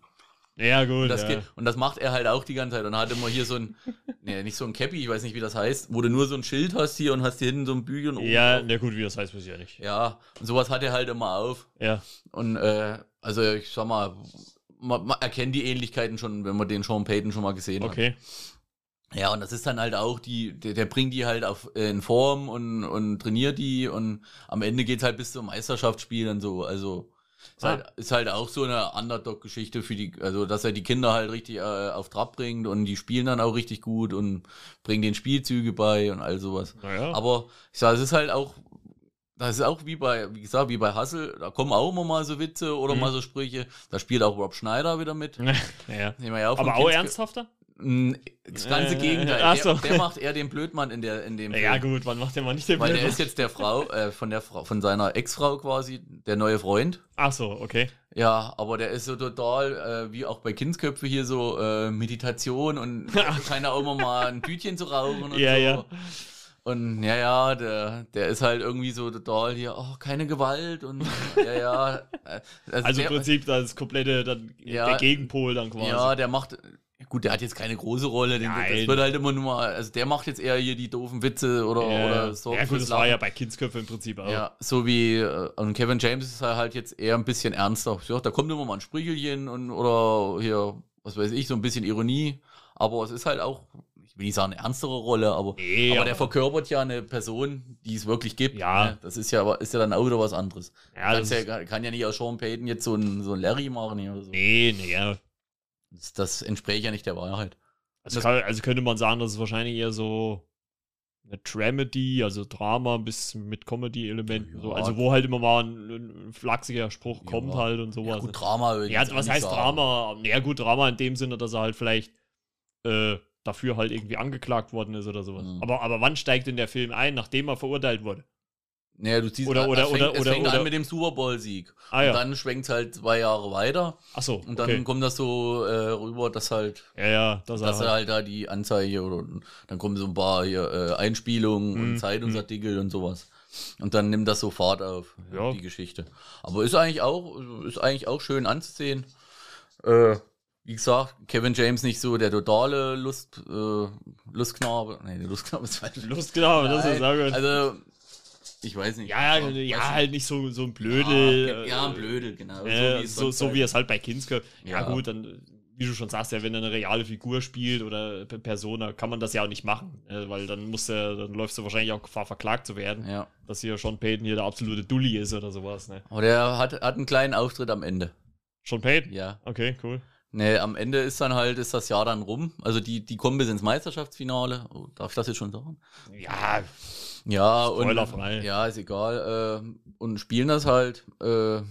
Ja, gut. Und das, ja. geht, und das macht er halt auch die ganze Zeit. Und er hat immer hier so ein, nee, nicht so ein Cappy, ich weiß nicht, wie das heißt, wo du nur so ein Schild hast hier und hast hier hinten so ein Bügel und oben ja, na gut, wie das heißt, weiß ich ja nicht. Ja, und sowas hat er halt immer auf. Ja. Und äh, also ich sag mal, man, man erkennt die Ähnlichkeiten schon, wenn man den Sean Payton schon mal gesehen Okay. hat. Ja, und das ist dann halt auch die, der, der bringt die halt auf, äh, in Form und, und trainiert die und am Ende geht's halt bis zum Meisterschaftsspiel und so. Also ist, Ah. halt, ist halt auch so eine Underdog-Geschichte für die, also dass er die Kinder halt richtig äh, auf Trab bringt und die spielen dann auch richtig gut und bringen den Spielzüge bei und all sowas. Naja. Aber ich sag, es ist halt auch, das ist auch wie bei, wie gesagt, wie bei Hustle, da kommen auch immer mal so Witze oder Mhm. mal so Sprüche. Da spielt auch Rob Schneider wieder mit. naja. Aber auch ernsthafter? Das ganze Äh, Gegenteil. ach Der, so. der macht eher den Blödmann in, der, in dem Ja, Film. gut, wann macht der mal nicht den Weil der Blödmann? ist jetzt der Frau, äh, von der Frau, von seiner Ex-Frau quasi, der neue Freund. Ach so, okay. Ja, aber der ist so total, äh, wie auch bei Kindsköpfe hier so äh, Meditation und scheint auch immer mal ein Tütchen zu rauchen und Ja, so. ja. Und ja, ja, der, der ist halt irgendwie so total hier, oh, keine Gewalt und ja, ja. äh, Also im der, Prinzip das komplette, dann Ja, der Gegenpol dann quasi. Ja, der macht. Gut, der hat jetzt keine große Rolle. Den, das wird halt immer nur mal. Also der macht jetzt eher hier die doofen Witze oder, ja, oder so. ja gut, das war ja bei Kindsköpfe im Prinzip auch. Ja, so wie. äh, Und Kevin James ist halt jetzt eher ein bisschen ernster. Ja, da kommt immer mal ein Sprüchelchen und oder hier, was weiß ich, so ein bisschen Ironie. Aber es ist halt auch, ich will nicht sagen eine ernstere Rolle, aber, Nee, aber der verkörpert ja eine Person, die es wirklich gibt. Ja. Ne? Das ist ja, aber ist ja dann auch wieder was anderes. Ja, das ja, kann ja nicht aus Sean Payton jetzt so ein, so ein Larry machen oder so. Nee, nee, ja. Das, das entspräche ja nicht der Wahrheit. Also, Das- kann, also könnte man sagen, dass es wahrscheinlich eher so eine Dramedy, also Drama bis mit Comedy-Elementen. Ja. So. Also wo halt immer mal ein, ein flachsiger Spruch Ja. kommt halt und sowas. Ja, gut, Drama. Ja, was heißt sagen. Drama? Naja, gut, Drama in dem Sinne, dass er halt vielleicht äh, dafür halt irgendwie angeklagt worden ist oder sowas. Mhm. Aber, aber wann steigt denn der Film ein, nachdem er verurteilt wurde? Naja, du siehst, Oder- es oder- fängt, oder- es fängt oder- an mit dem Super Bowl-Sieg. Ah Und ja. dann schwenkt es halt zwei Jahre weiter. Achso, Und dann okay. kommt das so äh, rüber, dass halt, Ja, ja, dass er dass halt, halt da die Anzeige oder dann kommen so ein paar hier äh, Einspielungen Mhm, und Zeitungsartikel und sowas. Und dann nimmt das so Fahrt auf, Ja. die Geschichte. Aber ist eigentlich auch, ist eigentlich auch schön anzusehen. Äh, wie gesagt, Kevin James nicht so der totale Lust, äh, Lustknabe. Nee, der Lustknabe ist falsch. Lust, genau, das ist sehr gut. Also, ich weiß nicht. ja, ja, Weiß ja, halt nicht so, so ein Blödel. Ja, ja, ein äh, Blödel, genau. Äh, so, so halt- wie es halt bei Kinsker. Ja. Ja. gut, dann, äh, wie du schon sagst, ja, wenn er eine reale Figur spielt oder Persona, kann man das ja auch nicht machen. Äh, weil dann muss er, dann läufst du wahrscheinlich auch Gefahr, verklagt zu werden. Ja. Dass hier Sean Payton hier der absolute Dulli ist oder sowas. Ne? Aber der hat, hat einen kleinen Auftritt am Ende. Sean Payton? Ja. Okay, cool. Nee, am Ende ist dann halt, ist das Jahr dann rum. Also die, die kommen bis ins Meisterschaftsfinale. Oh, darf ich das jetzt schon sagen? Ja, Ja, und. Spoilerfrei. Ja, ist egal. Äh, und spielen das halt. Äh,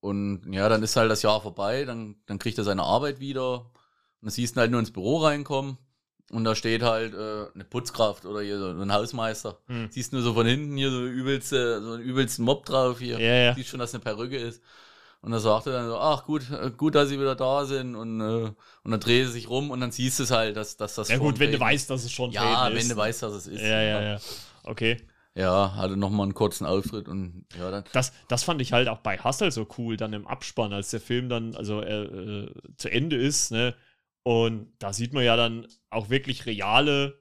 und ja, dann ist halt das Jahr vorbei. Dann, dann kriegt er seine Arbeit wieder. Und dann siehst du halt nur ins Büro reinkommen. Und da steht halt äh, eine Putzkraft oder hier so ein Hausmeister. Hm. Siehst nur so von hinten hier so übelste, so einen übelsten Mob drauf hier. Ja, ja. Siehst schon, dass eine Perücke ist. Und da sagt er dann so, ach gut, äh, gut, dass sie wieder da sind. Und, äh, und dann dreht er sich rum und dann siehst du es halt, dass, dass das Ja gut, wenn du weißt, dass es Sean Ja, ist. wenn du weißt, dass es ist. Ja, ja, ja. Okay. Ja, hatte nochmal einen kurzen Auftritt und ja, dann. Das, das fand ich halt auch bei Hustle so cool, dann im Abspann, als der Film dann also äh, äh, zu Ende ist, ne? Und da sieht man ja dann auch wirklich reale,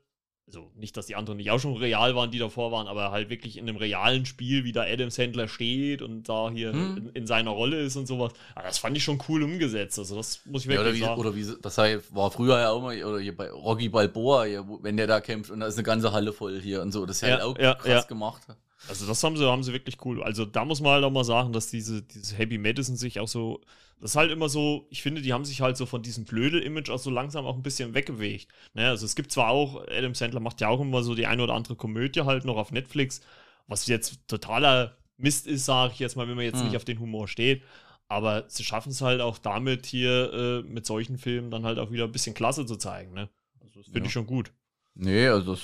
also nicht, dass die anderen nicht auch schon real waren, die davor waren, aber halt wirklich in einem realen Spiel, wie da Adam Sandler steht und da hier Hm. in, in seiner Rolle ist und sowas. Aber das fand ich schon cool umgesetzt. Also das muss ich Ja, wirklich oder, wie, sagen. oder wie, das war früher ja auch mal, oder hier bei Rocky Balboa, hier, wenn der da kämpft und da ist eine ganze Halle voll hier und so. Das ist Ja, halt auch ja, krass ja. gemacht. Also das haben sie, haben sie wirklich cool. Also da muss man halt auch mal sagen, dass diese, dieses Happy Madison sich auch so, das ist halt immer so, ich finde, die haben sich halt so von diesem Blödel-Image auch so langsam auch ein bisschen weggewegt. Ne? Also es gibt zwar auch, Adam Sandler macht ja auch immer so die eine oder andere Komödie halt noch auf Netflix, was jetzt totaler Mist ist, sage ich jetzt mal, wenn man jetzt Hm. nicht auf den Humor steht. Aber sie schaffen es halt auch damit hier äh, mit solchen Filmen dann halt auch wieder ein bisschen Klasse zu zeigen. Ne? Also das finde Ja. ich schon gut. Nee, also das,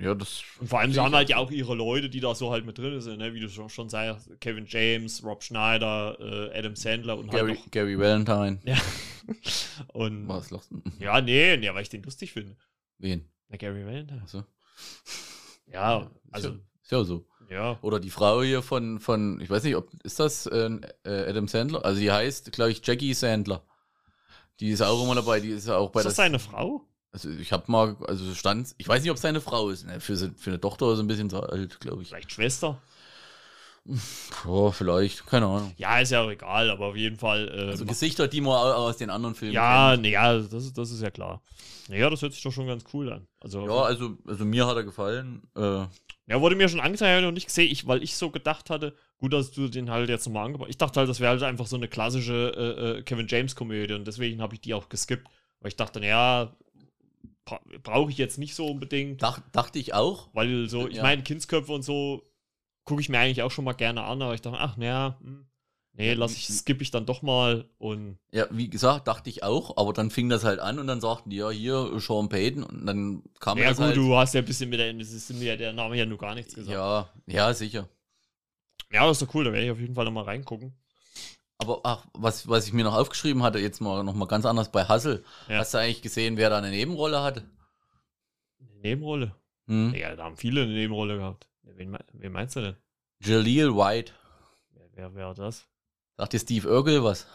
ja, das. Und vor allem, sie haben halt ja auch ihre Leute, die da so halt mit drin sind, ne? wie du schon, schon sagst, Kevin James, Rob Schneider, äh, Adam Sandler und Gary, halt noch. Gary Valentine. Ja. und Was lachst ja, nee, nee, weil ich den lustig finde. Wen? Der Gary Valentine. Achso. Ja, also, Ist ja, ist ja so. ja. Oder die Frau hier von, von ich weiß nicht, ob, ist das äh, äh, Adam Sandler? Also die heißt, glaube ich, Jackie Sandler. Die ist auch immer dabei, die ist auch bei Ist das der- seine Frau? Also ich habe mal, also stand, ich weiß nicht, ob es seine Frau ist. Ne, für, für eine Tochter ist sie ein bisschen zu alt, glaube ich. Vielleicht Schwester? Ja, vielleicht, keine Ahnung. Ja, ist ja auch egal, aber auf jeden Fall. Äh, Also Gesichter, die man au- aus den anderen Filmen ja, kennt. nee, ja, das, ist- das ist ja klar. Naja, das hört sich doch schon ganz cool an. Also, Ja, also, also mir hat er gefallen. Äh, Ja, wurde mir schon angezeigt, habe ich noch nicht gesehen, ich, weil ich so gedacht hatte, gut, dass du den halt jetzt nochmal angebracht Ich dachte halt, das wäre halt einfach so eine klassische äh, äh, Kevin James-Komödie und deswegen habe ich die auch geskippt. Weil ich dachte, naja, brauche ich jetzt nicht so unbedingt, dach, dachte ich auch. weil so, ich Ja. meine, Kindsköpfe und so gucke ich mir eigentlich auch schon mal gerne an, aber ich dachte, ach, naja, hm, nee, Ja, lass ich, skippe ich dann doch mal und Ja, wie gesagt, dachte ich auch, aber dann fing das halt an und dann sagten die, ja, hier, Sean Payton und dann kam ja das gut, halt. du hast ja ein bisschen mit der, mir der Name ja nur gar nichts gesagt. ja, ja, sicher. ja, das ist doch cool, da werde ich auf jeden Fall nochmal reingucken. Aber ach, was, was ich mir noch aufgeschrieben hatte, jetzt mal noch mal ganz anders bei Hustle. Ja. Hast du eigentlich gesehen, wer da eine Nebenrolle hatte? Nebenrolle. Hm. Ja, da haben viele eine Nebenrolle gehabt. Wen, wen meinst du denn? Jaleel White. Wer, wer wäre das? Sagt dir Steve Urkel was?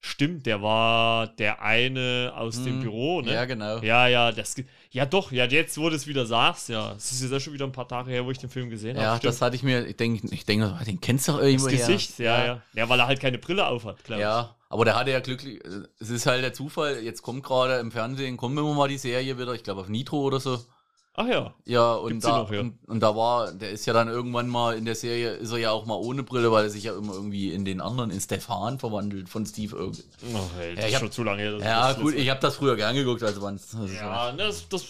Stimmt, der war der eine aus dem Hm. Büro, ne? Ja, genau. Ja, ja, das, ja doch, ja, jetzt, wo du es wieder sagst, ja. Es ist auch schon wieder ein paar Tage her, wo ich den Film gesehen Ja, habe. das hatte ich mir, ich denke, ich denke, den kennst du doch das irgendwo Gesicht, ja, ja, ja. weil er halt keine Brille aufhat, glaube ich. Ja, aber der hatte ja glücklich, es ist halt der Zufall, jetzt kommt gerade im Fernsehen, kommt immer mal die Serie wieder, ich glaube auf Nitro oder so. Ach ja. Ja, und Gibt's da, noch, ja? Und, und da war, der ist ja dann irgendwann mal in der Serie, ist er ja auch mal ohne Brille, weil er sich ja immer irgendwie in den anderen, in Stefan verwandelt von Steve Urkel. Ach, ey, das Ja, ich ist hab- schon zu lange her. Ja, das gut, ich habe das früher gern geguckt, also wann Ja, das, das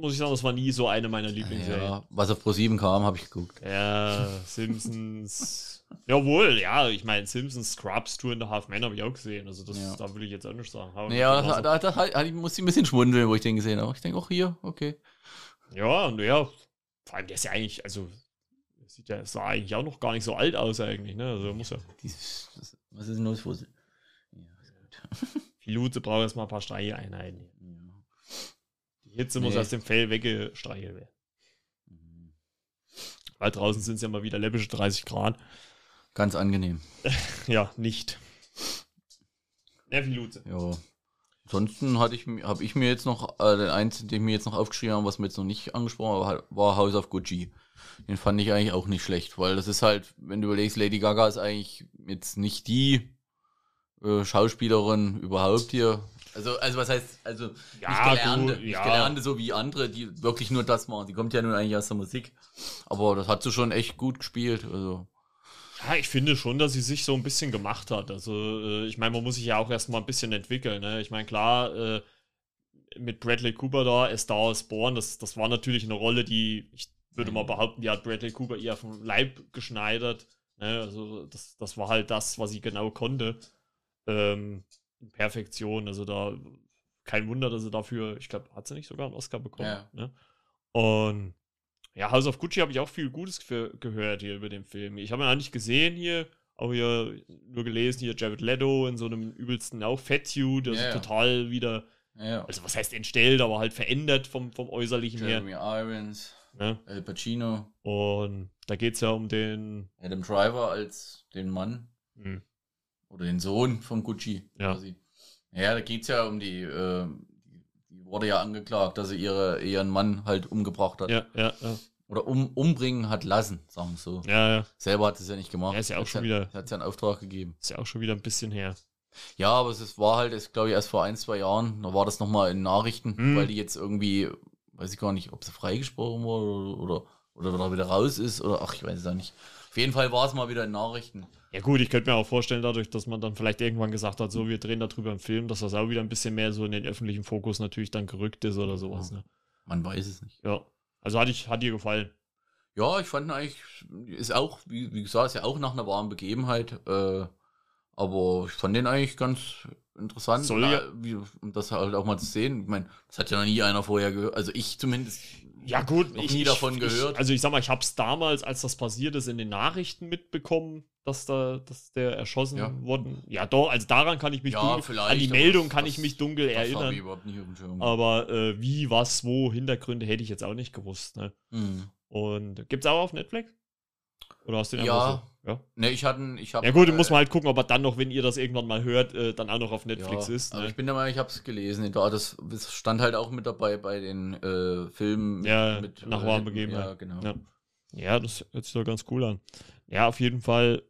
muss ich sagen, das war nie so eine meiner Lieblingsserien. ja, was auf Pro7 kam, habe ich geguckt. Ja, Simpsons. Jawohl, ja, ich meine, Simpsons Scrubs Tour in the Half Man habe ich auch gesehen. Also, das, Ja. da will ich jetzt auch nicht sagen. Hau Ja, das, da, da, da, ich musste ein bisschen schmunzeln, wo ich den gesehen habe. Ich denke, auch hier, okay. Ja, und ja, vor allem der ist ja eigentlich, also, der sieht ja, sah eigentlich auch noch gar nicht so alt aus, eigentlich, ne? Also, muss ja. Dieses, was ist denn los, Fussel? Ja, ist gut. Filute braucht jetzt mal ein paar Streicheleinheiten. Ja. Die Hitze muss Nee. aus dem Fell weggestreichelt werden. Mhm. Weil draußen sind es ja mal wieder läppische 30 Grad. Ganz angenehm. Ja, nicht. Ja, Filute. Ja. Ansonsten hatte ich, habe ich mir jetzt noch, äh, den einzigen, den ich mir jetzt noch aufgeschrieben habe, was mir jetzt noch nicht angesprochen habe, war House of Gucci. Den fand ich eigentlich auch nicht schlecht, weil das ist halt, wenn du überlegst, Lady Gaga ist eigentlich jetzt nicht die äh, Schauspielerin überhaupt hier. Also, also was heißt, also Ja, nicht gelernte, nicht ja. gelernte, so wie andere, die wirklich nur das machen. Die kommt ja nun eigentlich aus der Musik. Aber das hat sie schon echt gut gespielt. Also, Ja, ich finde schon, dass sie sich so ein bisschen gemacht hat. Also, äh, ich meine, man muss sich ja auch erstmal ein bisschen entwickeln. Ne? Ich meine, klar, äh, mit Bradley Cooper da, A Star is Born, das, das war natürlich eine Rolle, die, ich würde mal behaupten, die hat Bradley Cooper eher vom Leib geschneidert. Ne? Also, das, das war halt das, was sie genau konnte. Ähm, Perfektion. Also, da kein Wunder, dass sie dafür, ich glaube, hat sie nicht sogar einen Oscar bekommen. Ja. Ne? Und ja, House of Gucci habe ich auch viel Gutes ge gehört hier über den Film. Ich habe ihn auch nicht gesehen hier, auch hier nur gelesen, hier Jared Leto in so einem übelsten auch Fat Dude, also Ja, ja. total wieder, ja. also was heißt entstellt, aber halt verändert vom, vom Äußerlichen her. Jeremy Irons, Ne? Al Pacino, Und da geht es ja um den, Adam Driver als den Mann. hm, Oder den Sohn von Gucci. Ja. Quasi. Ja, da geht es ja um die, äh, die wurde ja angeklagt, dass sie ihre, ihren Mann halt umgebracht hat. ja, ja, ja, Oder um, umbringen hat lassen, sagen wir so. ja, ja, Selber hat es ja nicht gemacht. Ja, ist ja auch Hat's schon wieder- Hat ja einen Auftrag gegeben. ist ja auch schon wieder ein bisschen her. Ja, aber es ist, war halt, glaube ich, erst vor ein, zwei Jahren. Da war das nochmal in Nachrichten, Hm. weil die jetzt irgendwie, weiß ich gar nicht, ob sie freigesprochen wurde oder, oder, oder wieder raus ist. Oder ach, ich weiß es auch nicht. Auf jeden Fall war es mal wieder in Nachrichten. Ja gut, ich könnte mir auch vorstellen, dadurch, dass man dann vielleicht irgendwann gesagt hat, so, wir drehen darüber einen Film, dass das auch wieder ein bisschen mehr so in den öffentlichen Fokus natürlich dann gerückt ist oder sowas. Ne? Man weiß es nicht. Ja, also hat, ich, hat dir gefallen. Ja, ich fand eigentlich, ist auch, wie, wie gesagt, ist ja auch nach einer wahren Begebenheit. Äh, aber ich fand den eigentlich ganz interessant, Soll ja- wie, um das halt auch mal zu sehen. Ich meine, das hat ja noch nie einer vorher gehört. Also ich zumindest. Ja, gut, Noch nie davon gehört. Ich, also ich sag mal, ich habe es damals, als das passiert ist, in den Nachrichten mitbekommen, dass da, dass der erschossen Ja. worden. Ja, doch, also daran kann ich mich Ja, dunkel, an die Meldung das- kann ich mich dunkel Das habe ich erinnern. überhaupt nicht auf dem Schirm. Aber äh, wie, was, wo, Hintergründe hätte ich jetzt auch nicht gewusst. Ne? Hm. Und gibt's auch auf Netflix? Oder hast du den Ja. Ja. Ne, ich hatte, ich. Ja gut, muss man halt gucken, ob er dann noch, wenn ihr das irgendwann mal hört, äh, dann auch noch auf Netflix ja, ist. Aber Ne? ich bin der Meinung, ich habe es gelesen. Da das, das stand halt auch mit dabei bei den äh, Filmen. Ja, mit, nach äh, wahren Begebenheiten. Ja, genau. Ja. ja, das hört sich doch ganz cool an. Ja, auf jeden Fall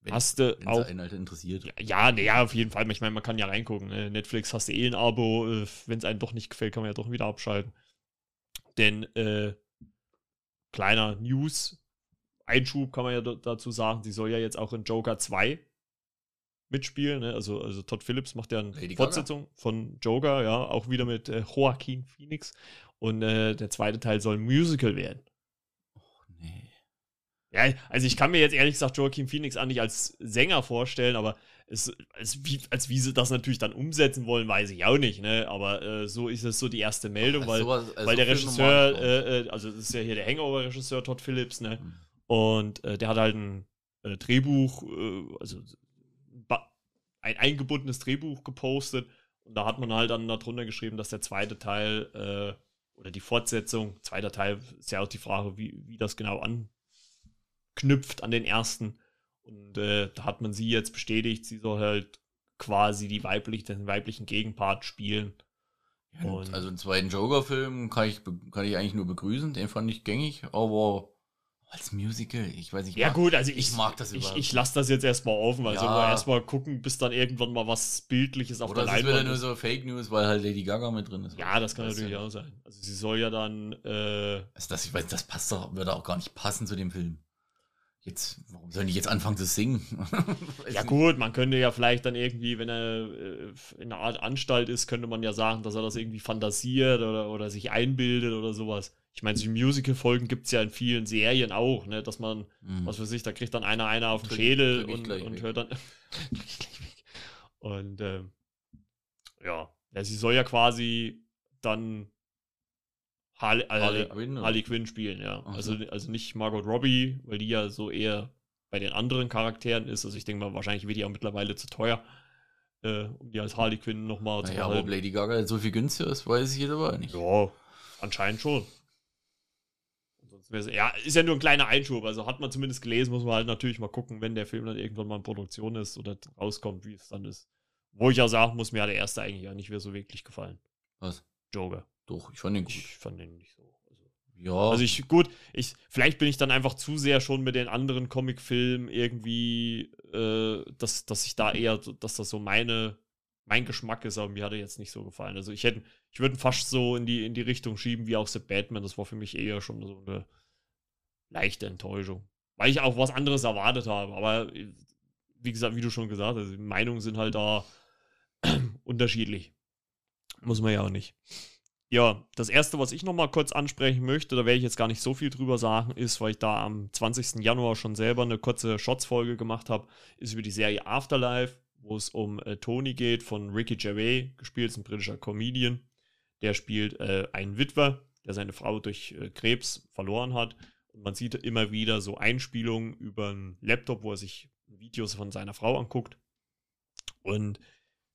Wenn- hast du auch. es einen halt interessiert. Ja, ja, nee, ja, auf jeden Fall. Ich meine, man kann ja reingucken. Ne? Netflix hast du eh ein Abo. Äh, Wenn es einem doch nicht gefällt, kann man ja doch wieder abschalten. Denn äh, kleiner News, Einschub kann man ja da- dazu sagen, sie soll ja jetzt auch in Joker 2 mitspielen. Ne? Also, also Todd Phillips macht ja eine Lady Gaga. Fortsetzung von Joker, ja, auch wieder mit äh, Joaquin Phoenix. Und äh, der zweite Teil soll ein Musical werden. Nee. Ja, also ich kann mir jetzt ehrlich gesagt Joaquin Phoenix auch nicht als Sänger vorstellen, aber es, als, wie, als wie sie das natürlich dann umsetzen wollen, weiß ich auch nicht, ne? Aber äh, so ist es so die erste Meldung, Ach, weil, sowas- also weil der Regisseur, äh, äh, also das ist ja hier der Hangover-Regisseur Todd Phillips, ne? Hm. Und äh, der hat halt ein äh, Drehbuch, äh, also ein eingebundenes Drehbuch gepostet Und da hat man halt dann darunter geschrieben, dass der zweite Teil äh, oder die Fortsetzung, zweiter Teil, ist ja auch die Frage, wie, wie das genau anknüpft an den ersten. Und äh, da hat man sie jetzt bestätigt, sie soll halt quasi die weiblich, den weiblichen Gegenpart spielen. Und also den zweiten Joker-Film kann ich, kann ich eigentlich nur begrüßen, den fand ich gängig, aber als Musical, ich weiß nicht. Ja, mag, gut, also ich, ich mag das überhaupt. Ich, ich lasse das jetzt erstmal offen, also ja. erstmal gucken, bis dann irgendwann mal was Bildliches auf Oder der Leinwand ist. Oder nur so Fake News, weil halt Lady Gaga mit drin ist. Ja, das kann natürlich ja. auch sein. Also sie soll ja dann. Äh, also das, ich weiß, das passt doch, würde auch gar nicht passen zu dem Film. Jetzt, warum sollen die jetzt anfangen zu singen? ja gut, man könnte ja vielleicht dann irgendwie, wenn er äh, in einer Art Anstalt ist, könnte man ja sagen, dass er das irgendwie fantasiert oder, oder sich einbildet oder sowas. Ich meine, solche Musical-Folgen gibt es ja in vielen Serien auch, ne, dass man, mhm. was weiß ich, da kriegt dann einer einer auf den Schädel und, und hört dann. und ähm, ja. ja, sie soll ja quasi dann Harley, äh, Harley, Quinn, Harley Quinn spielen, ja. Also, also nicht Margot Robbie, weil die ja so eher bei den anderen Charakteren ist. Also ich denke mal, wahrscheinlich wird die auch mittlerweile zu teuer, äh, um die als Harley Quinn nochmal naja, zu behalten. ob Lady Gaga so viel günstiger ist, weiß ich jetzt aber nicht. Ja, anscheinend schon. Ja, ist ja nur ein kleiner Einschub. Also hat man zumindest gelesen, muss man halt natürlich mal gucken, wenn der Film dann irgendwann mal in Produktion ist oder rauskommt, wie es dann ist. Wo ich ja sagen muss, mir hat der erste eigentlich auch nicht mehr so wirklich gefallen. Was? Joker. Doch, ich fand den gut. Ich fand den nicht so. Also, ja. Also ich, gut, ich, vielleicht bin ich dann einfach zu sehr schon mit den anderen Comicfilmen irgendwie, äh, dass, dass ich da eher, dass das so meine, mein Geschmack ist, aber mir hat er jetzt nicht so gefallen. Also ich hätte, ich würde ihn fast so in die, in die Richtung schieben wie auch The Batman. Das war für mich eher schon so eine leichte Enttäuschung. Weil ich auch was anderes erwartet habe. Aber wie gesagt, wie du schon gesagt hast, die Meinungen sind halt da unterschiedlich. Muss man ja auch nicht. Ja, das erste, was ich nochmal kurz ansprechen möchte, da werde ich jetzt gar nicht so viel drüber sagen, ist, weil ich da am 20. Januar schon selber eine kurze Shots-Folge gemacht habe, ist über die Serie Afterlife, wo es um äh, Tony geht, von Ricky Gervais, gespielt, ist ein britischer Comedian. Der spielt äh, einen Witwer, der seine Frau durch äh, Krebs verloren hat. Und man sieht immer wieder so Einspielungen über einen Laptop, wo er sich Videos von seiner Frau anguckt. Und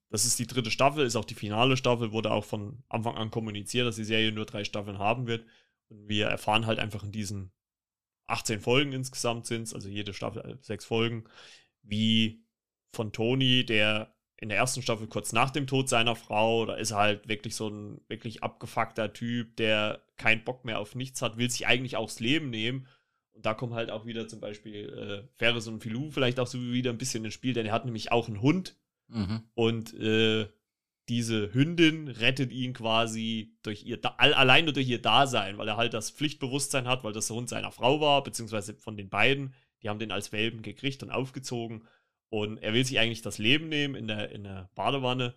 das ist die dritte Staffel, ist auch die finale Staffel, wurde auch von Anfang an kommuniziert, dass die Serie nur drei Staffeln haben wird. Und wir erfahren halt einfach in diesen 18 Folgen insgesamt sind es, also jede Staffel äh, sechs Folgen, wie von Tony, der in der ersten Staffel kurz nach dem Tod seiner Frau, da ist er halt wirklich so ein wirklich abgefuckter Typ, der keinen Bock mehr auf nichts hat, will sich eigentlich auch das Leben nehmen. Und da kommen halt auch wieder zum Beispiel äh, Ferris und Filou vielleicht auch so wieder ein bisschen ins Spiel, denn er hat nämlich auch einen Hund, Mhm. Und äh, diese Hündin rettet ihn quasi durch ihr, alleine durch ihr Dasein, weil er halt das Pflichtbewusstsein hat, weil das der Hund seiner Frau war, beziehungsweise von den beiden. Die haben den als Welpen gekriegt und aufgezogen. Und er will sich eigentlich das Leben nehmen in der, in der Badewanne.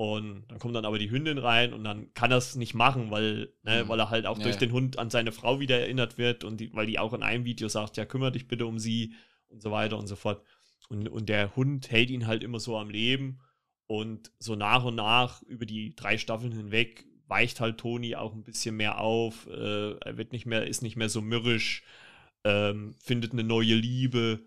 Und dann kommt dann aber die Hündin rein und dann kann er es nicht machen, weil, ne, mhm. weil er halt auch ja, durch ja. den Hund an seine Frau wieder erinnert wird und die, weil die auch in einem Video sagt, ja, kümmere dich bitte um sie und so weiter und so fort. Und, und der Hund hält ihn halt immer so am Leben. Und so nach und nach über die drei Staffeln hinweg weicht halt Toni auch ein bisschen mehr auf. Äh, er wird nicht mehr, ist nicht mehr so mürrisch, ähm, findet eine neue Liebe.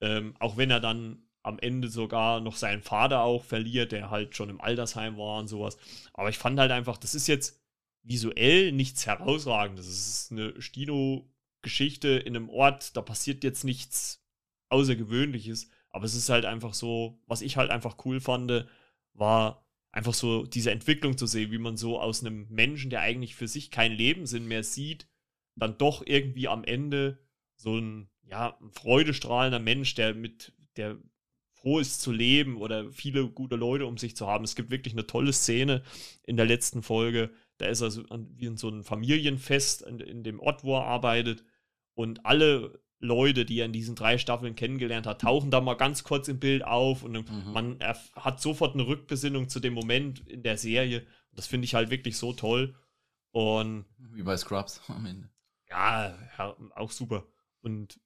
Ähm, auch wenn er dann am Ende sogar noch seinen Vater auch verliert, der halt schon im Altersheim war und sowas. Aber ich fand halt einfach, das ist jetzt visuell nichts herausragendes. Es ist eine Stino-Geschichte in einem Ort, da passiert jetzt nichts Außergewöhnliches. Aber es ist halt einfach so, was ich halt einfach cool fand, war einfach so diese Entwicklung zu sehen, wie man so aus einem Menschen, der eigentlich für sich keinen Lebenssinn mehr sieht, dann doch irgendwie am Ende so ein, ja, ein freudestrahlender Mensch, der mit, der froh ist zu leben oder viele gute Leute um sich zu haben. Es gibt wirklich eine tolle Szene in der letzten Folge. Da ist er so wie in so einem Familienfest in, in dem Ort, wo er arbeitet. Und alle Leute, die er in diesen drei Staffeln kennengelernt hat, tauchen da mal ganz kurz im Bild auf und mhm. man hat sofort eine Rückbesinnung zu dem Moment in der Serie. Das finde ich halt wirklich so toll. Und wie bei Scrubs am Ende. Ja, ja auch super. Und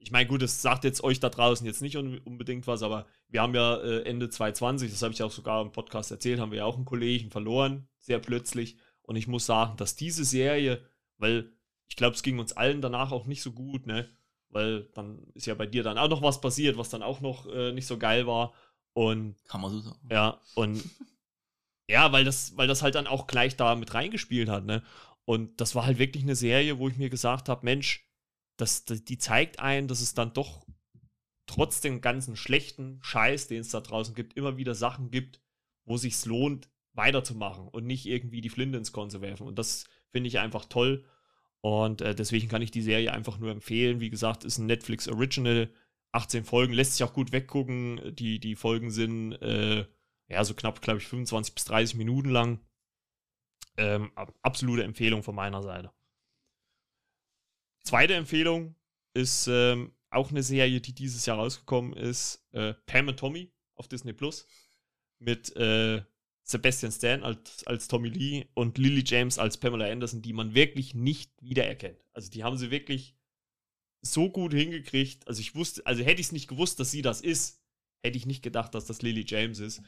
ich meine, gut, das sagt jetzt euch da draußen jetzt nicht unbedingt was, aber wir haben ja äh, Ende 2020, das habe ich auch sogar im Podcast erzählt, haben wir ja auch einen Kollegen verloren, sehr plötzlich. Und ich muss sagen, dass diese Serie, weil ich glaube, es ging uns allen danach auch nicht so gut, ne? weil dann ist ja bei dir dann auch noch was passiert, was dann auch noch äh, nicht so geil war. Und kann man so sagen. Ja, und ja, weil das, weil das halt dann auch gleich da mit reingespielt hat, ne? Und das war halt wirklich eine Serie, wo ich mir gesagt habe, Mensch, das, die zeigt einen, dass es dann doch trotz dem ganzen schlechten Scheiß, den es da draußen gibt, immer wieder Sachen gibt, wo sich's lohnt, weiterzumachen und nicht irgendwie die Flinte ins Korn zu werfen. Und das finde ich einfach toll. Und äh, deswegen kann ich die Serie einfach nur empfehlen. Wie gesagt, ist ein Netflix Original. 18 Folgen, lässt sich auch gut weggucken. Die, die Folgen sind äh, ja so knapp, glaube ich, 25 bis 30 Minuten lang. Ähm, absolute Empfehlung von meiner Seite. Zweite Empfehlung ist ähm, auch eine Serie, die dieses Jahr rausgekommen ist. Äh, Pam und Tommy auf Disney Plus. Mit äh, Sebastian Stan als, als Tommy Lee und Lily James als Pamela Anderson, die man wirklich nicht wiedererkennt. Also die haben sie wirklich so gut hingekriegt. Also ich wusste, also hätte ich es nicht gewusst, dass sie das ist, hätte ich nicht gedacht, dass das Lily James ist.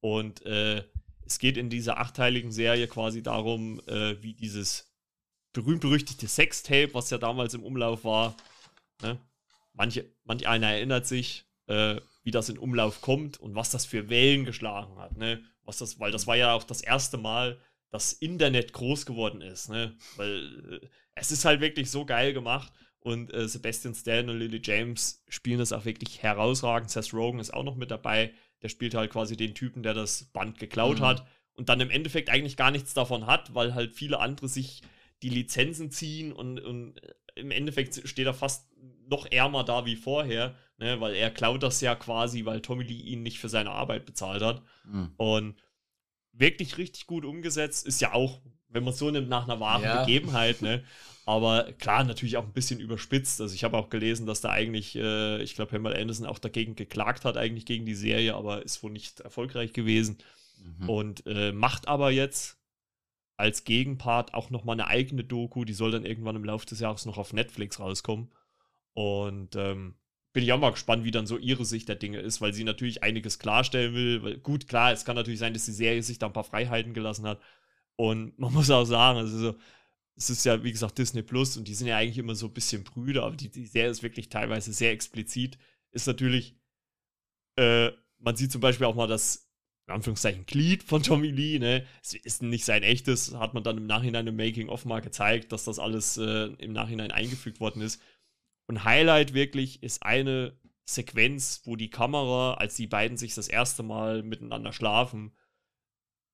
Und äh, es geht in dieser achteiligen Serie quasi darum, äh, wie dieses berühmt-berüchtigte Sextape, was ja damals im Umlauf war. Ne? Manche, manch einer erinnert sich, äh, wie das in Umlauf kommt und was das für Wellen geschlagen hat. Ne? Was das, weil das war ja auch das erste Mal, dass Internet groß geworden ist. Ne? Weil äh, es ist halt wirklich so geil gemacht. Und äh, Sebastian Stan und Lily James spielen das auch wirklich herausragend. Seth Rogen ist auch noch mit dabei. Der spielt halt quasi den Typen, der das Band geklaut mhm. hat und dann im Endeffekt eigentlich gar nichts davon hat, weil halt viele andere sich die Lizenzen ziehen und, und im Endeffekt steht er fast noch ärmer da wie vorher, ne, weil er klaut das ja quasi, weil Tommy Lee ihn nicht für seine Arbeit bezahlt hat. Mhm. Und wirklich richtig gut umgesetzt ist ja auch, wenn man so nimmt, nach einer wahren ja. Begebenheit, ne? Aber klar, natürlich auch ein bisschen überspitzt. Also ich habe auch gelesen, dass da eigentlich, äh, ich glaube, Pamela Anderson auch dagegen geklagt hat, eigentlich gegen die Serie, aber ist wohl nicht erfolgreich gewesen. Mhm. Und äh, macht aber jetzt als Gegenpart auch nochmal eine eigene Doku, die soll dann irgendwann im Laufe des Jahres noch auf Netflix rauskommen. Und ähm, bin ich auch mal gespannt, wie dann so ihre Sicht der Dinge ist, weil sie natürlich einiges klarstellen will. Weil, gut, klar, es kann natürlich sein, dass die Serie sich da ein paar Freiheiten gelassen hat. Und man muss auch sagen, also so, es ist ja, wie gesagt, Disney Plus und die sind ja eigentlich immer so ein bisschen Brüder, aber die, die Serie ist wirklich teilweise sehr explizit. Ist natürlich, äh, man sieht zum Beispiel auch mal das, in Anführungszeichen, Glied von Tommy Lee, ne? Es ist nicht sein echtes, hat man dann im Nachhinein im Making-of mal gezeigt, dass das alles äh, im Nachhinein eingefügt worden ist. Und Highlight wirklich ist eine Sequenz, wo die Kamera, als die beiden sich das erste Mal miteinander schlafen,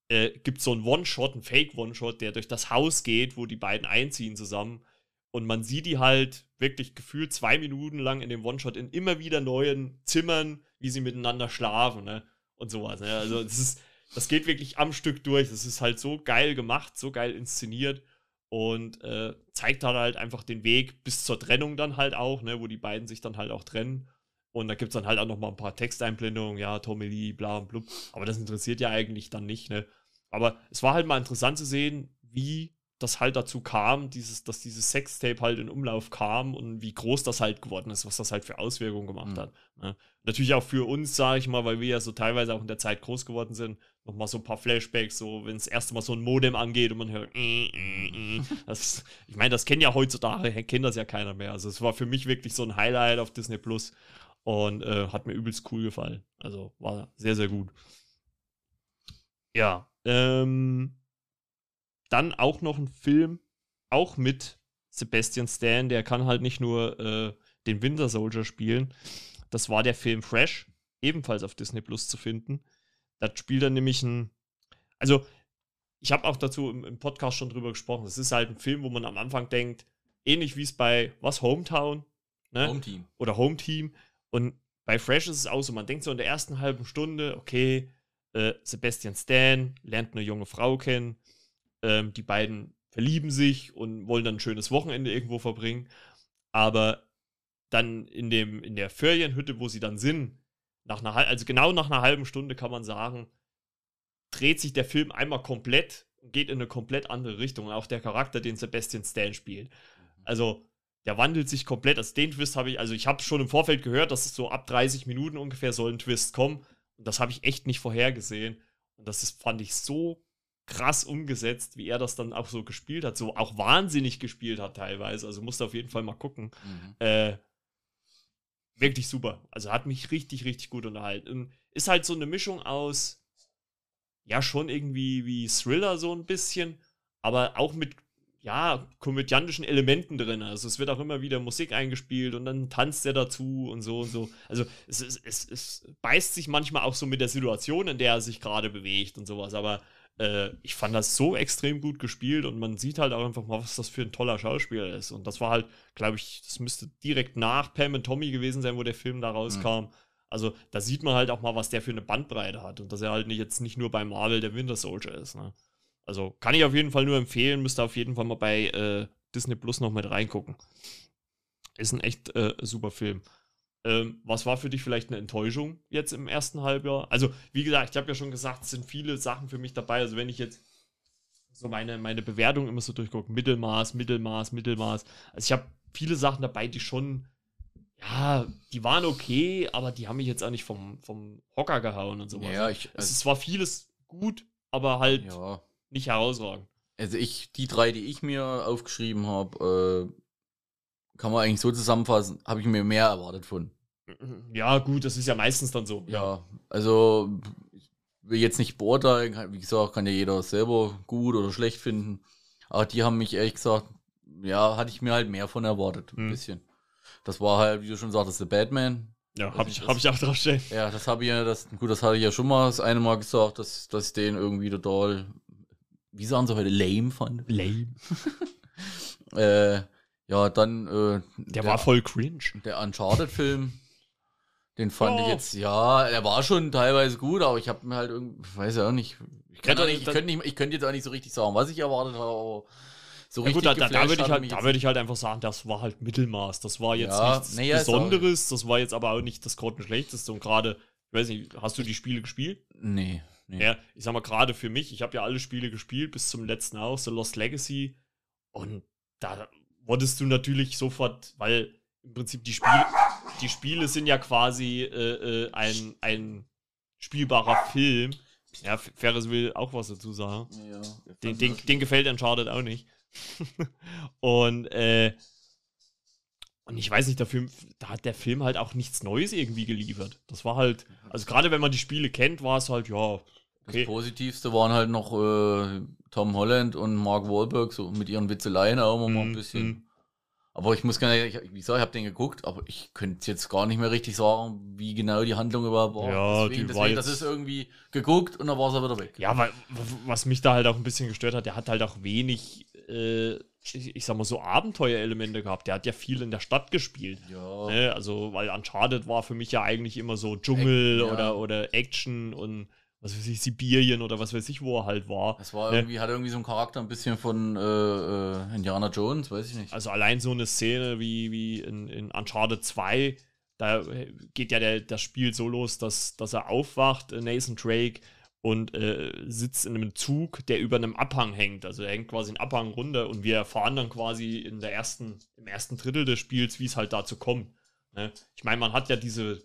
äh, gibt so einen One-Shot, einen Fake-One-Shot, der durch das Haus geht, wo die beiden einziehen zusammen. Und man sieht die halt wirklich gefühlt zwei Minuten lang in dem One-Shot in immer wieder neuen Zimmern, wie sie miteinander schlafen, ne? Und sowas. Ne? Also das ist, das geht wirklich am Stück durch. Das ist halt so geil gemacht, so geil inszeniert und äh, zeigt halt einfach den Weg bis zur Trennung dann halt auch, ne, wo die beiden sich dann halt auch trennen. Und da gibt es dann halt auch noch mal ein paar Texteinblendungen, ja, Tommy Lee, bla und blub. Aber das interessiert ja eigentlich dann nicht, ne? Aber es war halt mal interessant zu sehen, wie das halt dazu kam, dieses, dass dieses Sextape halt in Umlauf kam und wie groß das halt geworden ist, was das halt für Auswirkungen gemacht mhm. hat. Ne? Natürlich auch für uns, sage ich mal, weil wir ja so teilweise auch in der Zeit groß geworden sind, nochmal so ein paar Flashbacks, so wenn es erste Mal so ein Modem angeht und man hört, äh, äh, äh. das, ich meine, das kennt ja heutzutage, kennt das ja keiner mehr. Also es war für mich wirklich so ein Highlight auf Disney Plus. Und äh, hat mir übelst cool gefallen. Also war sehr, sehr gut. Ja. Ähm, dann auch noch ein Film, auch mit Sebastian Stan, der kann halt nicht nur äh, den Winter Soldier spielen. Das war der Film Fresh, ebenfalls auf Disney Plus zu finden. Da spielt er nämlich ein. Also, ich habe auch dazu im, im, Podcast schon drüber gesprochen. Es ist halt ein Film, wo man am Anfang denkt, ähnlich wie es bei was Hometown ne? Home Team oder Home Team, und bei Fresh ist es auch so, man denkt so in der ersten halben Stunde, okay, äh, Sebastian Stan lernt eine junge Frau kennen, ähm, die beiden verlieben sich und wollen dann ein schönes Wochenende irgendwo verbringen. Aber dann in, dem, in der Ferienhütte, wo sie dann sind, nach einer, also genau nach einer halben Stunde kann man sagen, dreht sich der Film einmal komplett und geht in eine komplett andere Richtung. auch der Charakter, den Sebastian Stan spielt. Mhm. Also, der wandelt sich komplett. Also den Twist habe ich, also ich habe schon im Vorfeld gehört, dass es so ab 30 Minuten ungefähr soll ein Twist kommen. Und das habe ich echt nicht vorhergesehen. Und das ist, fand ich so krass umgesetzt, wie er das dann auch so gespielt hat. So auch wahnsinnig gespielt hat teilweise. Also musste auf jeden Fall mal gucken. Mhm. Äh, wirklich super. Also hat mich richtig, richtig gut unterhalten. Ist halt so eine Mischung aus ja schon irgendwie wie Thriller so ein bisschen, aber auch mit ja, komödiantischen Elementen drin. Also es wird auch immer wieder Musik eingespielt und dann tanzt er dazu und so und so. Also es, es, es, es beißt sich manchmal auch so mit der Situation, in der er sich gerade bewegt und sowas. Aber äh, ich fand das so extrem gut gespielt und man sieht halt auch einfach mal, was das für ein toller Schauspieler ist. Und das war halt, glaube ich, das müsste direkt nach Pam und Tommy gewesen sein, wo der Film da rauskam. Mhm. Also da sieht man halt auch mal, was der für eine Bandbreite hat und dass er halt nicht, jetzt nicht nur bei Marvel der Winter Soldier ist. Ne? Also kann ich auf jeden Fall nur empfehlen, müsst ihr auf jeden Fall mal bei äh, Disney Plus noch mit reingucken. Ist ein echt äh, super Film. Ähm, was war für dich vielleicht eine Enttäuschung jetzt im ersten Halbjahr? Also, wie gesagt, ich habe ja schon gesagt, es sind viele Sachen für mich dabei. Also, wenn ich jetzt so meine, meine Bewertung immer so durchgucke, Mittelmaß, Mittelmaß, Mittelmaß. Also, ich habe viele Sachen dabei, die schon, ja, die waren okay, aber die haben mich jetzt auch nicht vom, vom Hocker gehauen und sowas. Ja, ich, also, es war vieles gut, aber halt ja nicht herausragend. Also ich, die drei, die ich mir aufgeschrieben habe, äh, kann man eigentlich so zusammenfassen, habe ich mir mehr erwartet von. Ja, gut, das ist ja meistens dann so. Ja, also ich will jetzt nicht beurteilen, wie gesagt, kann ja jeder selber gut oder schlecht finden. Aber die haben mich ehrlich gesagt, ja, hatte ich mir halt mehr von erwartet, ein hm. bisschen. Das war halt, wie du schon sagtest, The Batman. Ja, habe ich, hab ich auch draufstehen. Ja, das habe ich ja, das, gut, das hatte ich ja schon mal das eine Mal gesagt, dass, dass ich den irgendwie total wie sagen sie heute, lame fand. Lame. äh, ja, dann. Äh, der, der, war voll cringe. Der Uncharted-Film. Den fand oh. ich jetzt, ja, er war schon teilweise gut, aber ich habe mir halt irgendwie, weiß ja auch nicht, ich könnte ja, nicht, nicht, ich könnte jetzt auch nicht so richtig sagen, was ich erwartet habe, aber so ja, richtig gut, da, da würde ich, halt, da würd ich halt einfach sagen, das war halt Mittelmaß. Das war jetzt ja, nichts nee, Besonderes, das war jetzt aber auch nicht das Grottenschlechteste. Und gerade, ich weiß nicht, hast du die Spiele gespielt? Nee. Nee. Ja, ich sag mal, gerade für mich, ich habe ja alle Spiele gespielt, bis zum letzten auch, The Lost Legacy. Und da wurdest du natürlich sofort, weil im Prinzip die Spiele, die Spiele sind ja quasi äh, äh, ein, ein spielbarer Film. Ja, Ferris will auch was dazu sagen. Ja, den, den, den gefällt Uncharted auch nicht. und äh, und ich weiß nicht, der Film, da hat der Film halt auch nichts Neues irgendwie geliefert. Das war halt, also gerade wenn man die Spiele kennt, war es halt, ja, Okay. Das Positivste waren halt noch äh, Tom Holland und Mark Wahlberg, so mit ihren Witzeleien auch immer mm, mal ein mhm, bisschen. Mm. Aber ich muss gar nicht, ich, wie gesagt, ich habe den geguckt, aber ich könnte jetzt gar nicht mehr richtig sagen, wie genau die Handlung überhaupt war. Ja, deswegen, die deswegen, das ist irgendwie geguckt und dann war es wieder weg. Ja, weil, was mich da halt auch ein bisschen gestört hat, der hat halt auch wenig, äh, ich, ich, sag mal so Abenteuerelemente gehabt. Der hat ja viel in der Stadt gespielt. Ja. Ne? Also, weil Uncharted war für mich ja eigentlich immer so Dschungel ja. oder, oder Action und was weiß ich, Sibirien oder was weiß ich, wo er halt war. Das war ne? irgendwie, hat irgendwie so einen Charakter ein bisschen von äh, äh, Indiana Jones, weiß ich nicht. Also allein so eine Szene wie, wie in, in Uncharted 2, da geht ja der, das Spiel so los, dass, dass er aufwacht, äh, Nathan Drake, und äh, sitzt in einem Zug, der über einem Abhang hängt. Also er hängt quasi einen Abhang runter und wir erfahren dann quasi in der ersten, im ersten Drittel des Spiels, wie es halt dazu kommt. Ne? Ich meine, man hat ja diese,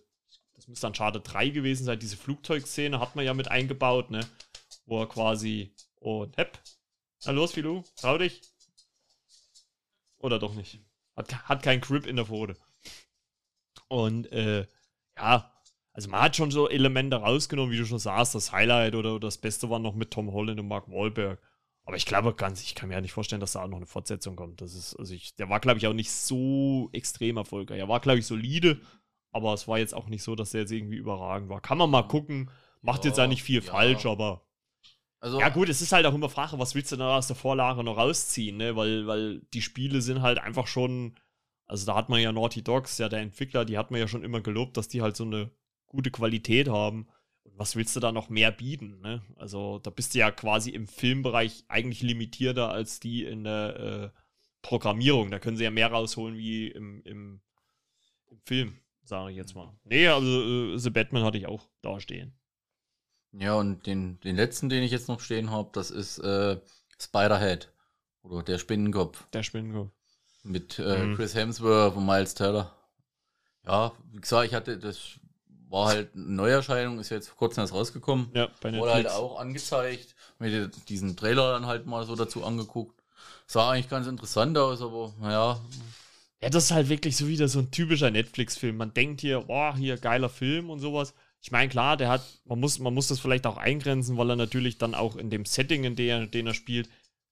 müsste dann Schade 3 gewesen sein, diese Flugzeugszene hat man ja mit eingebaut, ne? Wo er quasi, oh, hepp, na los, Filou, trau dich. Oder doch nicht. Hat, hat keinen Grip in der Pfote. Und, äh, ja, also man hat schon so Elemente rausgenommen, wie du schon sagst, das Highlight oder, oder das Beste war noch mit Tom Holland und Mark Wahlberg. Aber ich glaube ganz, ich kann mir ja nicht vorstellen, dass da auch noch eine Fortsetzung kommt. Das ist, also ich, der war, glaube ich, auch nicht so extrem erfolgreich. Er war, glaube ich, solide, aber es war jetzt auch nicht so, dass er jetzt irgendwie überragend war. Kann man mal gucken. Macht ja, jetzt ja nicht viel ja. falsch, aber. Also, ja, gut, es ist halt auch immer Frage, was willst du da aus der Vorlage noch rausziehen, ne? Weil, weil die Spiele sind halt einfach schon. Also, da hat man ja Naughty Dogs, ja, der Entwickler, die hat man ja schon immer gelobt, dass die halt so eine gute Qualität haben. Und was willst du da noch mehr bieten, ne? Also, da bist du ja quasi im Filmbereich eigentlich limitierter als die in der äh, Programmierung. Da können sie ja mehr rausholen wie im, im, im Film sage ich jetzt mal. Nee, also äh, The Batman hatte ich auch da stehen. Ja, und den, den letzten, den ich jetzt noch stehen habe, das ist äh, Spiderhead. Oder der Spinnenkopf. Der Spinnenkopf. Mit äh, mhm. Chris Hemsworth und Miles Teller. Ja, wie gesagt, ich hatte, das war halt eine Neuerscheinung, ist jetzt vor kurzem erst rausgekommen. Ja, bei Netflix. Wurde halt auch angezeigt. Mir diesen Trailer dann halt mal so dazu angeguckt. Sah eigentlich ganz interessant aus, aber naja, ja, das ist halt wirklich so wieder so ein typischer Netflix-Film. Man denkt hier, boah, hier geiler Film und sowas. ich meine, klar, der hat, man muss, man muss das vielleicht auch eingrenzen, weil er natürlich dann auch in dem Setting, in dem er, den er spielt,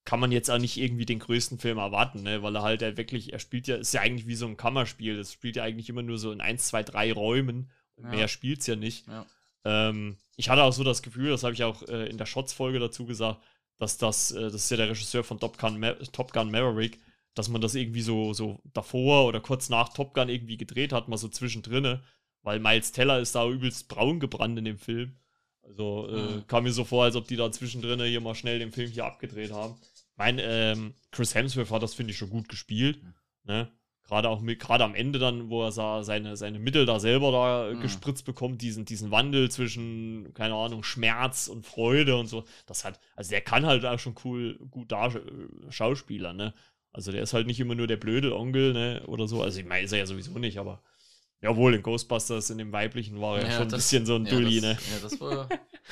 kann man jetzt auch nicht irgendwie den größten Film erwarten, ne? weil er halt er wirklich, er spielt ja, ist ja eigentlich wie so ein Kammerspiel, das spielt ja eigentlich immer nur so in 1, 2, 3 Räumen, ja. mehr spielt es ja nicht. Ja. Ähm, ich hatte auch so das Gefühl, das habe ich auch äh, in der Shots-Folge dazu gesagt, dass das, äh, das ist ja der Regisseur von Top Gun, Ma Top Gun Maverick, dass man das irgendwie so, so davor oder kurz nach Top Gun irgendwie gedreht hat, mal so zwischendrin, weil Miles Teller ist da übelst braun gebrannt in dem Film. Also äh, mhm. kam mir so vor, als ob die da zwischendrin hier mal schnell den Film hier abgedreht haben mein, ähm, Chris Hemsworth hat das, finde ich, schon gut gespielt. Ne? Gerade auch gerade am Ende dann, wo er sah, seine, seine Mittel da selber da mhm. gespritzt bekommt, diesen, diesen Wandel zwischen, keine Ahnung, Schmerz und Freude und so. Das hat, also der kann halt auch schon cool, gut da äh, Schauspieler, ne? Also der ist halt nicht immer nur der blöde Onkel, ne? Oder so. Also ich meine, ist er ja sowieso nicht, aber Jawohl, in Ghostbusters, in dem weiblichen, war er ja, schon das, ein bisschen so ein ja, Dulli, ne? Ja, das war.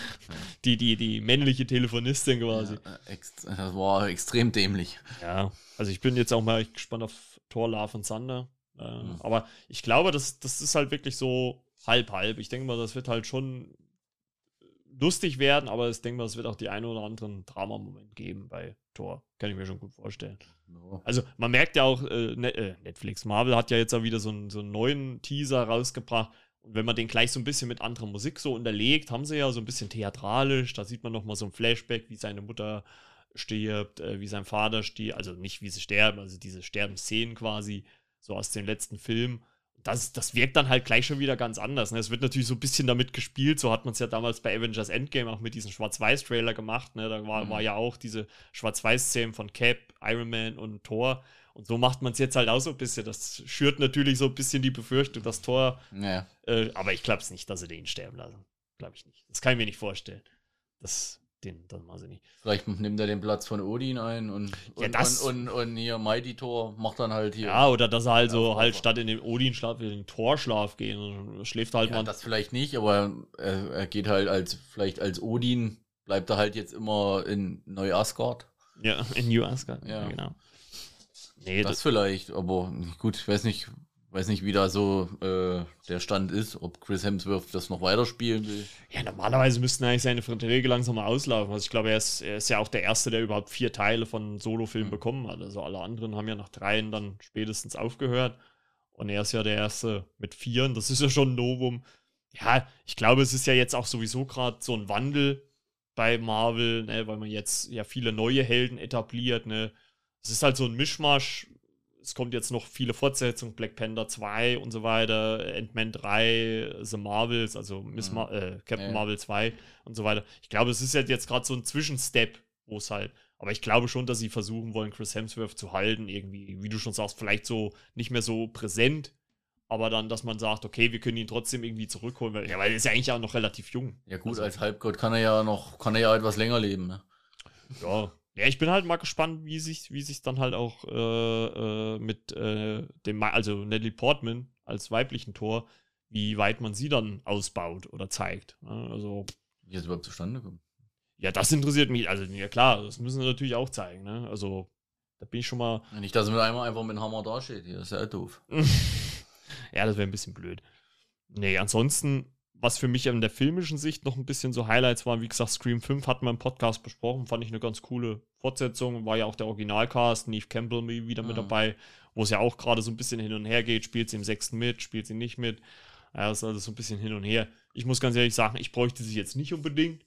die, die, die männliche Telefonistin quasi. Ja, das war extrem dämlich. Ja, also ich bin jetzt auch mal gespannt auf Thor, Love und Thunder. Äh, mhm. Aber ich glaube, das, das ist halt wirklich so halb-halb. Ich denke mal, das wird halt schon lustig werden, aber ich denke mal, es wird auch die ein oder anderen Drama-Moment geben bei Thor. Kann ich mir schon gut vorstellen. Also man merkt ja auch, äh, ne, äh, Netflix, Marvel hat ja jetzt auch wieder so einen, so einen neuen Teaser rausgebracht. Und wenn man den gleich so ein bisschen mit anderer Musik so unterlegt, haben sie ja so ein bisschen theatralisch. Da sieht man nochmal so ein Flashback, wie seine Mutter stirbt, äh, wie sein Vater stirbt. Also nicht wie sie sterben, also diese Sterbenszenen quasi, so aus dem letzten Film das, das wirkt dann halt gleich schon wieder ganz anders. Ne? Es wird natürlich so ein bisschen damit gespielt, so hat man es ja damals bei Avengers Endgame auch mit diesem Schwarz-Weiß-Trailer gemacht. Ne? Da war, mhm. war ja auch diese Schwarz-Weiß-Szenen von Cap, Iron Man und Thor. Und so macht man es jetzt halt auch so ein bisschen. Das schürt natürlich so ein bisschen die Befürchtung, dass Thor. Ja. Äh, aber ich glaube es nicht, dass sie den sterben lassen. Glaube ich nicht. Das kann ich mir nicht vorstellen. Das den, das machen sie nicht. Vielleicht nimmt er den Platz von Odin ein und, ja, und, und, und, und, hier Mighty Tor macht dann halt hier. Ja, oder dass er halt so halt statt in den Odin-Schlaf in den Torschlaf gehen und schläft halt ja, mal. Das vielleicht nicht, aber er, er, geht halt als, vielleicht als Odin, bleibt er halt jetzt immer in Neu-Asgard. Ja, in New Asgard, ja, ja genau. Nee, das, das vielleicht, aber gut, ich weiß nicht, weiß nicht, wie da so äh, der Stand ist, ob Chris Hemsworth das noch weiterspielen will. Ja, normalerweise müssten eigentlich seine Verträge langsam mal auslaufen. Also ich glaube, er ist, er ist ja auch der Erste, der überhaupt vier Teile von Solo-Filmen mhm. bekommen hat. Also alle anderen haben ja nach dreien dann spätestens aufgehört. Und er ist ja der Erste mit vieren. Das ist ja schon ein Novum. Ja, ich glaube, es ist ja jetzt auch sowieso gerade so ein Wandel bei Marvel, ne, weil man jetzt ja viele neue Helden etabliert. Ne. Es ist halt so ein Mischmasch es kommt jetzt noch viele Fortsetzungen, Black Panther 2 und so weiter, Ant-Man 3, The Marvels, also Miss mhm. Mar äh, Captain ja. Marvel 2 und so weiter. Ich glaube, es ist halt jetzt gerade so ein Zwischenstep, wo es halt, aber ich glaube schon, dass sie versuchen wollen, Chris Hemsworth zu halten, irgendwie, wie du schon sagst, vielleicht so nicht mehr so präsent, aber dann, dass man sagt, okay, wir können ihn trotzdem irgendwie zurückholen, weil, ja, weil er ist ja eigentlich auch noch relativ jung. Ja gut, also, als Halbgott kann er ja noch, kann er ja etwas länger leben, ne? Ja, ja, ich bin halt mal gespannt, wie sich wie sich dann halt auch äh, äh, mit äh, dem, also Natalie Portman als weiblichen Tor, wie weit man sie dann ausbaut oder zeigt. Ne? Also wie es überhaupt zustande kommt. Ja, das interessiert mich. Also ja klar, das müssen sie natürlich auch zeigen. Ne? Also da bin ich schon mal. Nicht, dass man einmal einfach mit dem Hammer dasteht. Hier ist ja doof. ja, das wäre ein bisschen blöd. Nee, ansonsten was für mich in der filmischen Sicht noch ein bisschen so Highlights waren, wie gesagt, Scream 5 hatten wir im Podcast besprochen, fand ich eine ganz coole Fortsetzung. War ja auch der Originalcast, Neve Campbell wieder mit mhm. dabei, wo es ja auch gerade so ein bisschen hin und her geht. Spielt sie im sechsten mit, spielt sie nicht mit. Ja, ist also so ein bisschen hin und her. Ich muss ganz ehrlich sagen, ich bräuchte sie jetzt nicht unbedingt,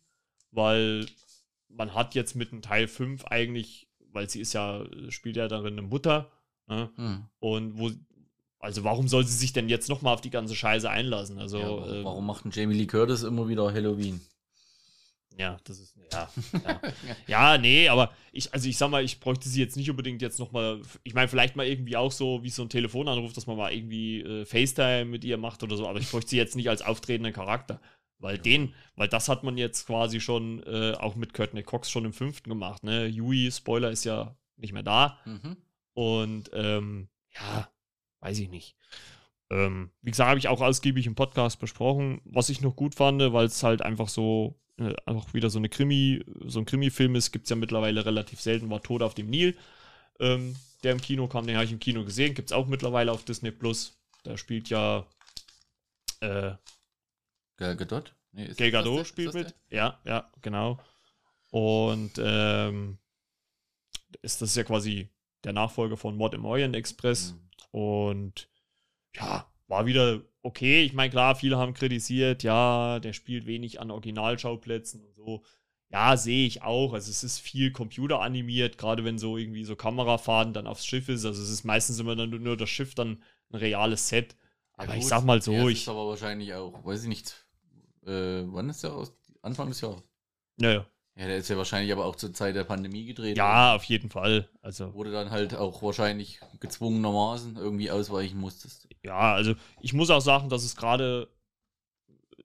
weil man hat jetzt mit dem Teil 5 eigentlich, weil sie ist ja, spielt ja darin eine Mutter. Ne? Mhm. Und wo also warum soll sie sich denn jetzt nochmal auf die ganze Scheiße einlassen? Also, ja, warum, warum macht denn Jamie Lee Curtis immer wieder Halloween? Ja, das ist, ja, ja. ja, nee, aber ich, also ich sag mal, ich bräuchte sie jetzt nicht unbedingt jetzt nochmal, ich meine, vielleicht mal irgendwie auch so wie so ein Telefonanruf, dass man mal irgendwie äh, FaceTime mit ihr macht oder so, aber ich bräuchte sie jetzt nicht als auftretenden Charakter. Weil ja. den, weil das hat man jetzt quasi schon äh, auch mit Courtney Cox schon im fünften gemacht, ne? Yui, Spoiler, ist ja nicht mehr da. Mhm. Und ähm, ja, weiß ich nicht. Ähm, wie gesagt, habe ich auch ausgiebig im Podcast besprochen, was ich noch gut fand, weil es halt einfach so, äh, einfach wieder so eine Krimi, so ein Krimi-Film ist, gibt es ja mittlerweile relativ selten, war Tod auf dem Nil, ähm, der im Kino kam, den habe ich im Kino gesehen, gibt es auch mittlerweile auf Disney Plus. Da spielt ja, äh, Gal Gadot? Nee, Gal Gadot spielt mit. Ja, ja, genau. Und ähm, ist das ja quasi der Nachfolger von Mod im Orient Express. Mhm. Und ja, war wieder okay. Ich meine, klar, viele haben kritisiert, ja, der spielt wenig an Originalschauplätzen und so. Ja, sehe ich auch. Also es ist viel computeranimiert, gerade wenn so irgendwie so Kamerafahrten dann aufs Schiff ist. Also es ist meistens immer dann nur das Schiff dann ein reales Set. Aber ja, ich sag mal so, ja, ich. Ist aber wahrscheinlich auch, weiß ich nicht, äh, wann ist der aus? Anfang des Jahres. Ja, ja. Der ist ja wahrscheinlich aber auch zur Zeit der Pandemie gedreht. Ja, auf jeden Fall. Also wurde dann halt auch wahrscheinlich gezwungenermaßen irgendwie ausweichen musstest. Ja, also ich muss auch sagen, dass es gerade,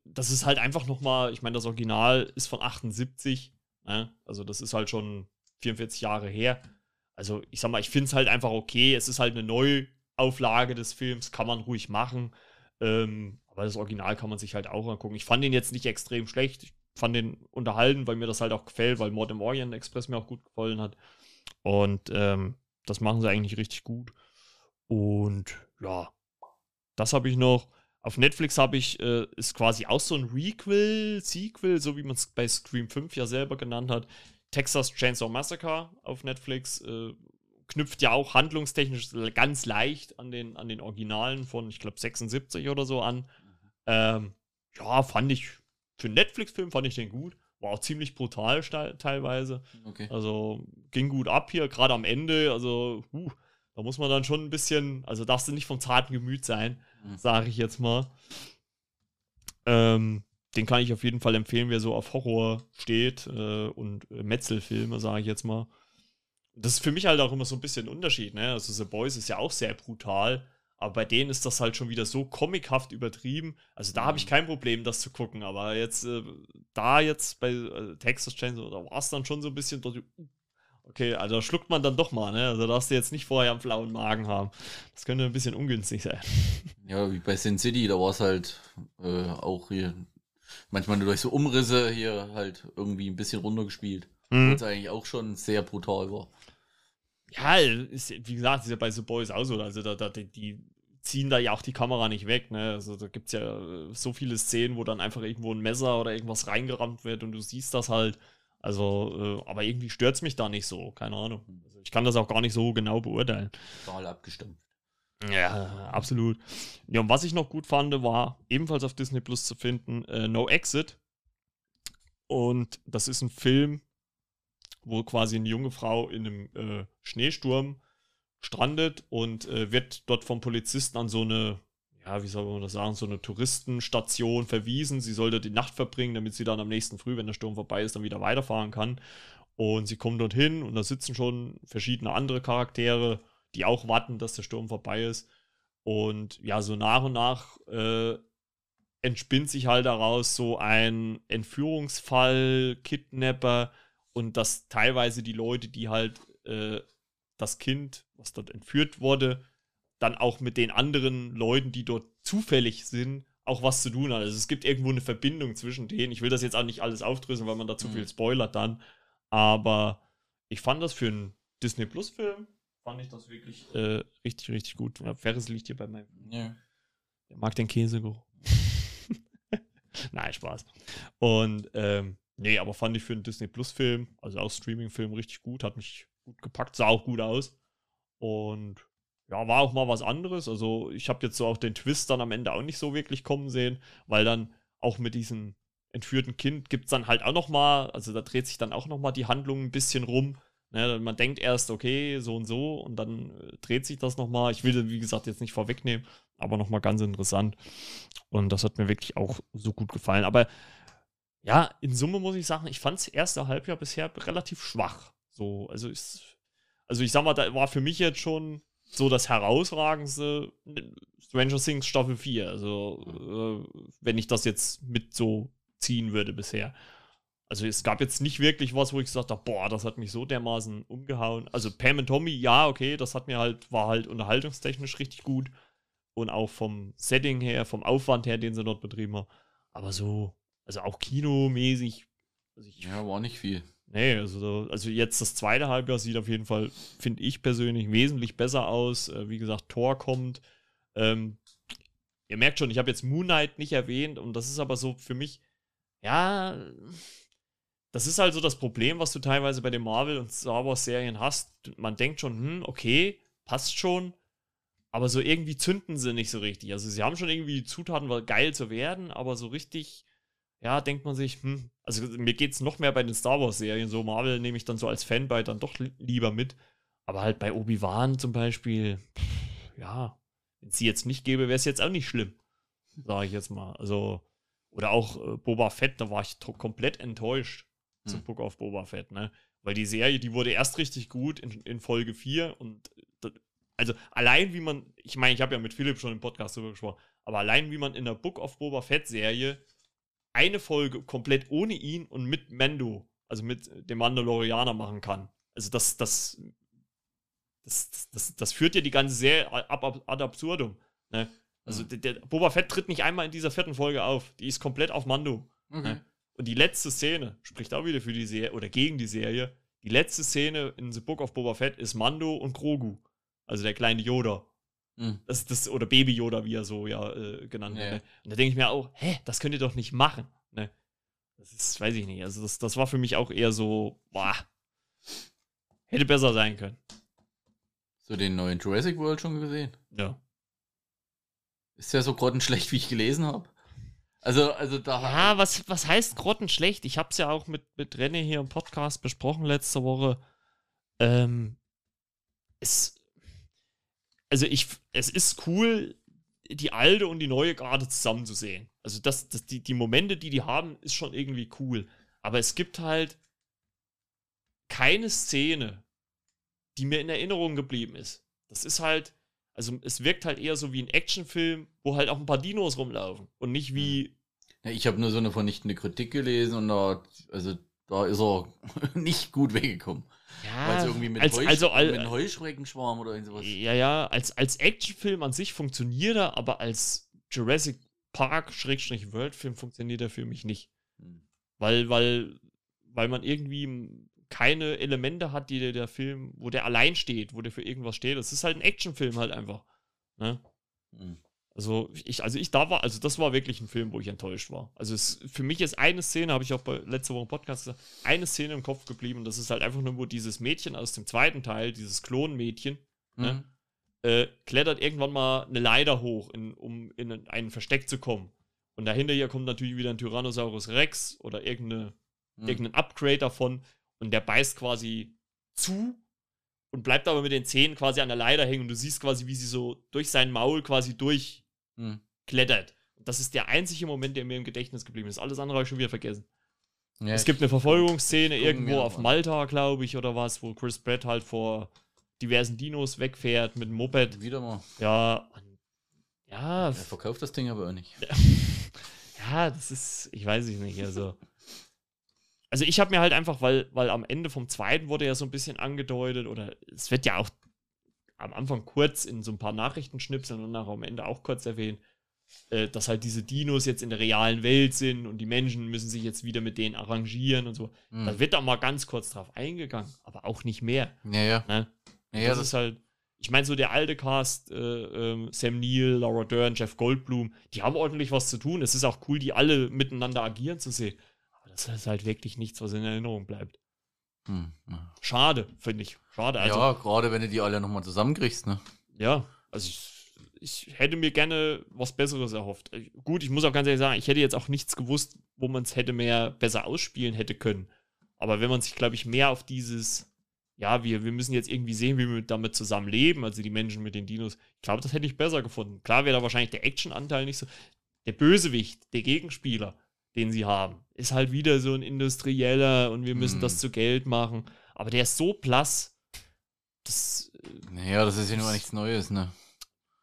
das ist halt einfach nochmal, ich meine, das Original ist von 78, ne? also das ist halt schon 44 Jahre her. Also ich sag mal, ich finde es halt einfach okay. Es ist halt eine Neuauflage des Films, kann man ruhig machen. Ähm, aber das Original kann man sich halt auch angucken. Ich fand ihn jetzt nicht extrem schlecht. Ich fand den unterhalten, weil mir das halt auch gefällt, weil Mod im Orient Express mir auch gut gefallen hat. Und ähm, das machen sie eigentlich richtig gut. Und ja, das habe ich noch. Auf Netflix habe ich, äh, ist quasi auch so ein Requel, Sequel, so wie man es bei Scream 5 ja selber genannt hat. Texas Chainsaw Massacre auf Netflix äh, knüpft ja auch handlungstechnisch ganz leicht an den, an den Originalen von, ich glaube, 76 oder so an. Mhm. Ähm, ja, fand ich für einen Netflix-Film fand ich den gut. War auch ziemlich brutal teilweise. Okay. Also ging gut ab hier, gerade am Ende. Also, uh, da muss man dann schon ein bisschen, also darfst du nicht vom zarten Gemüt sein, mhm. sage ich jetzt mal. Ähm, den kann ich auf jeden Fall empfehlen, wer so auf Horror steht äh, und äh, Metzelfilme, sage ich jetzt mal. Das ist für mich halt auch immer so ein bisschen ein Unterschied. Ne? Also The Boys ist ja auch sehr brutal. Aber bei denen ist das halt schon wieder so comichaft übertrieben. Also da habe ich mhm. kein Problem, das zu gucken. Aber jetzt, äh, da jetzt bei äh, Texas Chainsaw, da war es dann schon so ein bisschen dort. Okay, also schluckt man dann doch mal, ne? Also darfst du jetzt nicht vorher einen flauen Magen haben. Das könnte ein bisschen ungünstig sein. Ja, wie bei Sin City, da war es halt äh, auch hier manchmal nur durch so Umrisse hier halt irgendwie ein bisschen runtergespielt. Mhm. Was eigentlich auch schon sehr brutal war. Ja, ist, wie gesagt, ist ja bei The Boys auch so. Also da, da, die, die ziehen da ja auch die Kamera nicht weg. Ne? Also da gibt es ja äh, so viele Szenen, wo dann einfach irgendwo ein Messer oder irgendwas reingerammt wird und du siehst das halt. Also, äh, aber irgendwie stört es mich da nicht so, keine Ahnung. Also ich kann das auch gar nicht so genau beurteilen. Total abgestimmt. Ja, absolut. Ja, und was ich noch gut fand, war ebenfalls auf Disney Plus zu finden, äh, No Exit. Und das ist ein Film, wo quasi eine junge Frau in einem äh, Schneesturm strandet und äh, wird dort vom Polizisten an so eine, ja, wie soll man das sagen, so eine Touristenstation verwiesen. Sie sollte die Nacht verbringen, damit sie dann am nächsten Früh, wenn der Sturm vorbei ist, dann wieder weiterfahren kann. Und sie kommt dorthin und da sitzen schon verschiedene andere Charaktere, die auch warten, dass der Sturm vorbei ist. Und ja, so nach und nach äh, entspinnt sich halt daraus so ein Entführungsfall, Kidnapper und dass teilweise die Leute, die halt äh, das Kind, was dort entführt wurde, dann auch mit den anderen Leuten, die dort zufällig sind, auch was zu tun hat. Also es gibt irgendwo eine Verbindung zwischen denen. Ich will das jetzt auch nicht alles aufdröseln, weil man da zu mhm. viel spoilert dann. Aber ich fand das für einen Disney Plus Film, fand ich das wirklich äh, richtig, richtig gut. Ja, Ferris liegt hier bei meinem. Ja. Der mag den Käsegeruch. Nein, Spaß. Und ähm, nee, aber fand ich für einen Disney Plus Film, also auch Streaming-Film, richtig gut. Hat mich gut gepackt, sah auch gut aus. Und ja, war auch mal was anderes. Also ich habe jetzt so auch den Twist dann am Ende auch nicht so wirklich kommen sehen, weil dann auch mit diesem entführten Kind gibt es dann halt auch noch mal, also da dreht sich dann auch noch mal die Handlung ein bisschen rum. Ne, man denkt erst, okay, so und so und dann äh, dreht sich das noch mal. Ich will, wie gesagt, jetzt nicht vorwegnehmen, aber noch mal ganz interessant. Und das hat mir wirklich auch so gut gefallen. Aber ja, in Summe muss ich sagen, ich fand das erste Halbjahr bisher relativ schwach. So, also ist, also ich sag mal, da war für mich jetzt schon so das herausragendste Stranger Things Staffel 4. Also, äh, wenn ich das jetzt mit so ziehen würde bisher. Also es gab jetzt nicht wirklich was, wo ich gesagt habe, boah, das hat mich so dermaßen umgehauen. Also Pam und Tommy, ja, okay, das hat mir halt, war halt unterhaltungstechnisch richtig gut. Und auch vom Setting her, vom Aufwand her, den sie dort betrieben haben. Aber so, also auch kinomäßig. Also ich, ja, war nicht viel. Nee, also, also jetzt das zweite Halbjahr sieht auf jeden Fall, finde ich persönlich, wesentlich besser aus. Äh, wie gesagt, Tor kommt. Ähm, ihr merkt schon, ich habe jetzt Moon Knight nicht erwähnt und das ist aber so für mich, ja, das ist halt so das Problem, was du teilweise bei den Marvel- und Star Wars-Serien hast. Man denkt schon, hm, okay, passt schon, aber so irgendwie zünden sie nicht so richtig. Also sie haben schon irgendwie die Zutaten, geil zu werden, aber so richtig, ja, denkt man sich, hm, also mir geht es noch mehr bei den Star Wars-Serien. So Marvel nehme ich dann so als Fanboy dann doch lieber mit. Aber halt bei Obi-Wan zum Beispiel, pff, ja, wenn es sie jetzt nicht gäbe, wäre es jetzt auch nicht schlimm. Sage ich jetzt mal. Also, oder auch äh, Boba Fett, da war ich komplett enttäuscht hm. zu Book of Boba Fett, ne? Weil die Serie, die wurde erst richtig gut in, in Folge 4 und also allein wie man, ich meine, ich habe ja mit Philipp schon im Podcast darüber gesprochen, aber allein wie man in der Book of Boba Fett Serie eine Folge komplett ohne ihn und mit Mando, also mit dem Mandalorianer machen kann. Also das, das, das, das, das führt ja die ganze Serie ab, ad absurdum. Ne? Also mhm. der, der, Boba Fett tritt nicht einmal in dieser vierten Folge auf. Die ist komplett auf Mando. Mhm. Ne? Und die letzte Szene spricht auch wieder für die Serie oder gegen die Serie. Die letzte Szene in The Book of Boba Fett ist Mando und Grogu. Also der kleine Yoda. Mhm. Das, das, oder Baby Yoda, wie er so ja äh, genannt ja, wird. Ne? Und da denke ich mir auch, hä, das könnt ihr doch nicht machen. Ne? Das ist, weiß ich nicht. Also das, das war für mich auch eher so, boah, hätte besser sein können. So den neuen Jurassic World schon gesehen? Ja. Ist ja so grottenschlecht, wie ich gelesen habe. Also, also da. Ja, was, was heißt grottenschlecht? Ich habe es ja auch mit, mit René hier im Podcast besprochen letzte Woche. Ähm, es, also ich, es ist cool, die alte und die neue Garde zusammen zu sehen. Also das, das, die, die Momente, die die haben, ist schon irgendwie cool. Aber es gibt halt keine Szene, die mir in Erinnerung geblieben ist. Das ist halt, also es wirkt halt eher so wie ein Actionfilm, wo halt auch ein paar Dinos rumlaufen und nicht wie. Ja, ich habe nur so eine vernichtende Kritik gelesen und da, also da ist er nicht gut weggekommen. Ja, Weil irgendwie mit, als, Heusch also, al mit Heuschreckenschwarm oder sowas. Ja, ja, als, als Actionfilm an sich funktioniert er, aber als Jurassic Park-World-Film funktioniert er für mich nicht. Hm. Weil, weil, weil man irgendwie keine Elemente hat, die der, der Film, wo der allein steht, wo der für irgendwas steht. Das ist halt ein Actionfilm halt einfach. Ne? Mhm. Also ich, also ich da war, also das war wirklich ein Film, wo ich enttäuscht war. Also es, für mich ist eine Szene, habe ich auch bei letzter Woche im Podcast gesagt, eine Szene im Kopf geblieben und das ist halt einfach nur, wo dieses Mädchen aus dem zweiten Teil, dieses Klonmädchen, ne, mhm. ne, äh, klettert irgendwann mal eine Leiter hoch, in, um in ein Versteck zu kommen. Und dahinter hier kommt natürlich wieder ein Tyrannosaurus Rex oder irgendeine, mhm. irgendein Upgrade davon und der beißt quasi zu und bleibt aber mit den Zähnen quasi an der Leiter hängen und du siehst quasi, wie sie so durch sein Maul quasi durchklettert. Hm. Und das ist der einzige Moment, der mir im Gedächtnis geblieben ist. Alles andere habe ich schon wieder vergessen. Ja, es gibt eine Verfolgungsszene irgendwo auf Malta, glaube ich, oder was, wo Chris Pratt halt vor diversen Dinos wegfährt mit dem Moped. Wieder mal. Ja, ja. Er verkauft das Ding aber auch nicht. ja, das ist, ich weiß es nicht, also also ich habe mir halt einfach, weil, weil am Ende vom zweiten wurde ja so ein bisschen angedeutet, oder es wird ja auch am Anfang kurz in so ein paar Nachrichtenschnipseln und nachher am Ende auch kurz erwähnt, äh, dass halt diese Dinos jetzt in der realen Welt sind und die Menschen müssen sich jetzt wieder mit denen arrangieren und so. Mhm. Da wird da mal ganz kurz drauf eingegangen, aber auch nicht mehr. Ja, ja. Ne? ja, ja das, das, ist halt, ich meine, so der alte Cast, äh, äh, Sam Neill, Laura Dern, Jeff Goldblum, die haben ordentlich was zu tun. Es ist auch cool, die alle miteinander agieren zu sehen das ist halt wirklich nichts, was in Erinnerung bleibt. Hm, ja. Schade, finde ich. Schade. Also, ja, gerade wenn du die alle nochmal zusammenkriegst, ne? Ja, also ich, ich, hätte mir gerne was Besseres erhofft. Gut, ich muss auch ganz ehrlich sagen, ich hätte jetzt auch nichts gewusst, wo man es hätte mehr besser ausspielen hätte können. Aber wenn man sich, glaube ich, mehr auf dieses, ja, wir, wir müssen jetzt irgendwie sehen, wie wir damit zusammen leben, also die Menschen mit den Dinos, ich glaube, das hätte ich besser gefunden. Klar wäre da wahrscheinlich der Action-Anteil nicht so. Der Bösewicht, der Gegenspieler, den sie haben. Ist halt wieder so ein industrieller und wir müssen mm. das mhm. zu Geld machen. Aber der ist so blass. Das, naja, das ist ja nur nichts Neues, ne?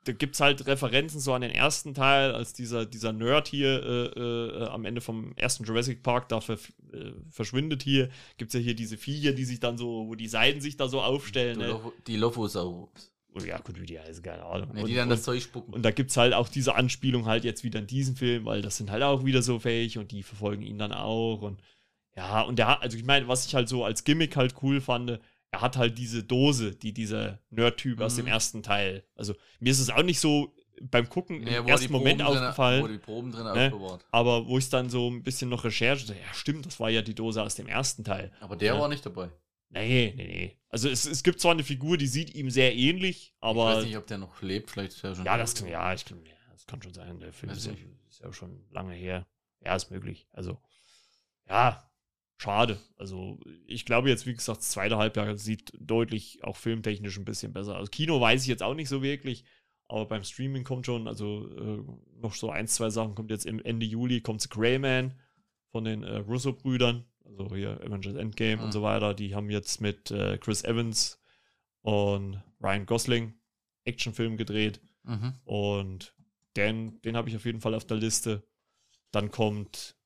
Da gibt es halt Referenzen so an den ersten Teil, als dieser, dieser Nerd hier äh, äh, am Ende vom ersten Jurassic Park da ver, äh, verschwindet hier. Gibt es ja hier diese Viecher, die sich dann so, wo die Seiten sich da so aufstellen. Die, ne? die Lophosaurus. Oder ja, gut, wie die heißen, keine Ahnung. Ja, die und, dann das Zeug spucken. Und da gibt es halt auch diese Anspielung halt jetzt wieder in diesem Film, weil das sind halt auch wieder so fähig und die verfolgen ihn dann auch. Und ja, und der hat, also ich meine, was ich halt so als Gimmick halt cool fand, er hat halt diese Dose, die dieser Nerd-Typ mhm. aus dem mhm. ersten Teil. Also mir ist es auch nicht so beim Gucken Ja, im er ersten Moment Proben drin- aufgefallen. Wo die Proben drin Ne? aufbewahrt. Aber wo ich dann so ein bisschen noch Recherche, ja stimmt, das war ja die Dose aus dem ersten Teil. Aber der Ja. war nicht dabei. Nee, nee, nee. Also es, es gibt zwar eine Figur, die sieht ihm sehr ähnlich, ich aber weiß nicht, ob der noch lebt, vielleicht ist er schon. ja, das kann, ja, ich, kann- ja, das kann schon sein. Der Film ist ja, ist ja schon lange her. Ja, ist möglich. Also, ja, schade. Also, ich glaube jetzt, wie gesagt, das zweite Halbjahr sieht deutlich auch filmtechnisch ein bisschen besser aus. Kino weiß ich jetzt auch nicht so wirklich, aber beim Streaming kommt schon, also äh, noch so ein, zwei Sachen kommt jetzt im Ende Juli, kommt Greyman von den äh, Russo-Brüdern, also hier Avengers Endgame Mhm. und so weiter. Die haben jetzt mit äh, Chris Evans und Ryan Gosling Actionfilm gedreht. Mhm. Und den, den habe ich auf jeden Fall auf der Liste. Dann kommt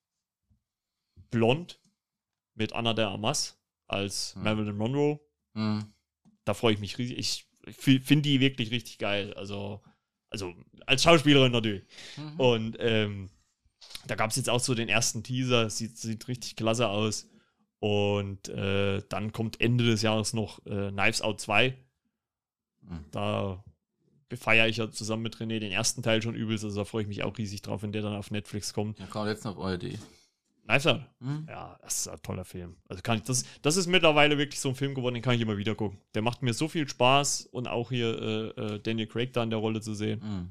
Blond mit Anna de Armas als Hm. Marilyn Monroe. Mhm. Da freue ich mich riesig. Ich finde die wirklich richtig geil. Also, also als Schauspielerin natürlich. Mhm. Und ähm, da gab es jetzt auch so den ersten Teaser. Sieht, sieht richtig klasse aus. Und äh, dann kommt Ende des Jahres noch äh, Knives Out 2. Mhm. Da feiere ich ja zusammen mit René den ersten Teil schon übelst. Also da freue ich mich auch riesig drauf, wenn der dann auf Netflix kommt. Der kam letztens auf ARD. Knives Out. Mhm. Ja, das ist ein toller Film. Also kann ich, das, das ist mittlerweile wirklich so ein Film geworden, den kann ich immer wieder gucken. Der macht mir so viel Spaß und auch hier äh, äh, Daniel Craig da in der Rolle zu sehen. Mhm.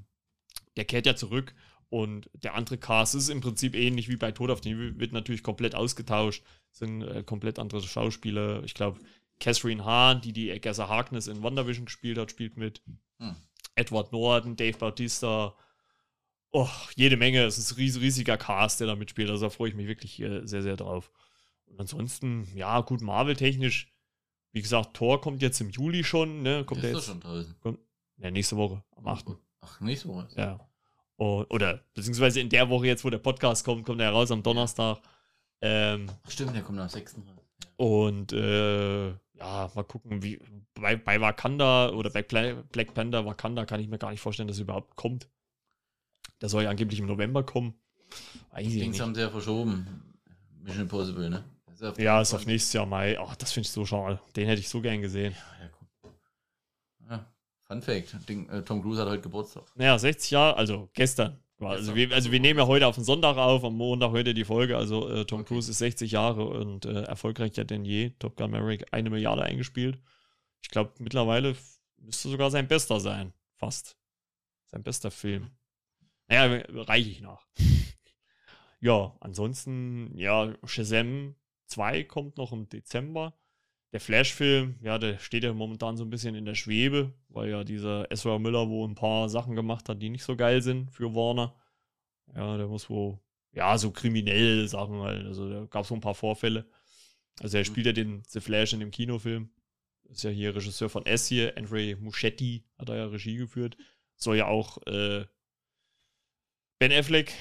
Der kehrt ja zurück und der andere Cast ist im Prinzip ähnlich wie bei Tod auf den Himmel, wird natürlich komplett ausgetauscht. Sind äh, komplett andere Schauspieler. Ich glaube, Catherine Hahn, die die Agatha Harkness in WandaVision gespielt hat, spielt mit. Hm. Edward Norton, Dave Bautista. Oh, jede Menge. Es ist ein ries riesiger Cast, der da mitspielt. Also da freue ich mich wirklich äh, sehr, sehr drauf. Und ansonsten, ja, gut, Marvel-technisch. Wie gesagt, Thor kommt jetzt im Juli schon. Ne? Kommt ist jetzt? schon draußen. Ja, nächste Woche, am 8. Ach, nächste Woche. Ja. Und, oder beziehungsweise in der Woche jetzt, wo der Podcast kommt, kommt er raus am Donnerstag. Ähm, stimmt, der kommt am 6. rein. und äh, ja, mal gucken, wie bei, bei Wakanda oder bei Black Panther Wakanda kann ich mir gar nicht vorstellen, dass es überhaupt kommt. Der soll ja angeblich im November kommen. Weiß ich Dings haben sie ja verschoben. Mission Impossible, ne? Auf Ja, ist auf nächstes Jahr Mai. Ach, das finde ich so schade. Den hätte ich so gern gesehen. Ja, Fun Fact: Ding, äh, Tom Cruise hat heute Geburtstag. Naja, 60 Jahre, also gestern. Also wir, also wir nehmen ja heute auf den Sonntag auf, am Montag heute die Folge. Also äh, Tom Okay. Cruise ist 60 Jahre und äh, erfolgreicher denn je. Top Gun Maverick eine Milliarde eingespielt. Ich glaube, mittlerweile müsste sogar sein bester sein. Fast. Sein bester Film. Naja, reiche ich nach. ja, ansonsten, ja, Shazam 2 kommt noch im Dezember. Der Flash-Film, ja, der steht ja momentan so ein bisschen in der Schwebe, weil ja dieser Ezra Miller wo ein paar Sachen gemacht hat, die nicht so geil sind für Warner. Ja, der muss wo, ja, so kriminelle Sachen halt. Also da gab es so ein paar Vorfälle. Also er spielt ja den The Flash in dem Kinofilm. Ist ja hier Regisseur von S hier, Andre Muschetti hat er ja Regie geführt. Soll ja auch äh, Ben Affleck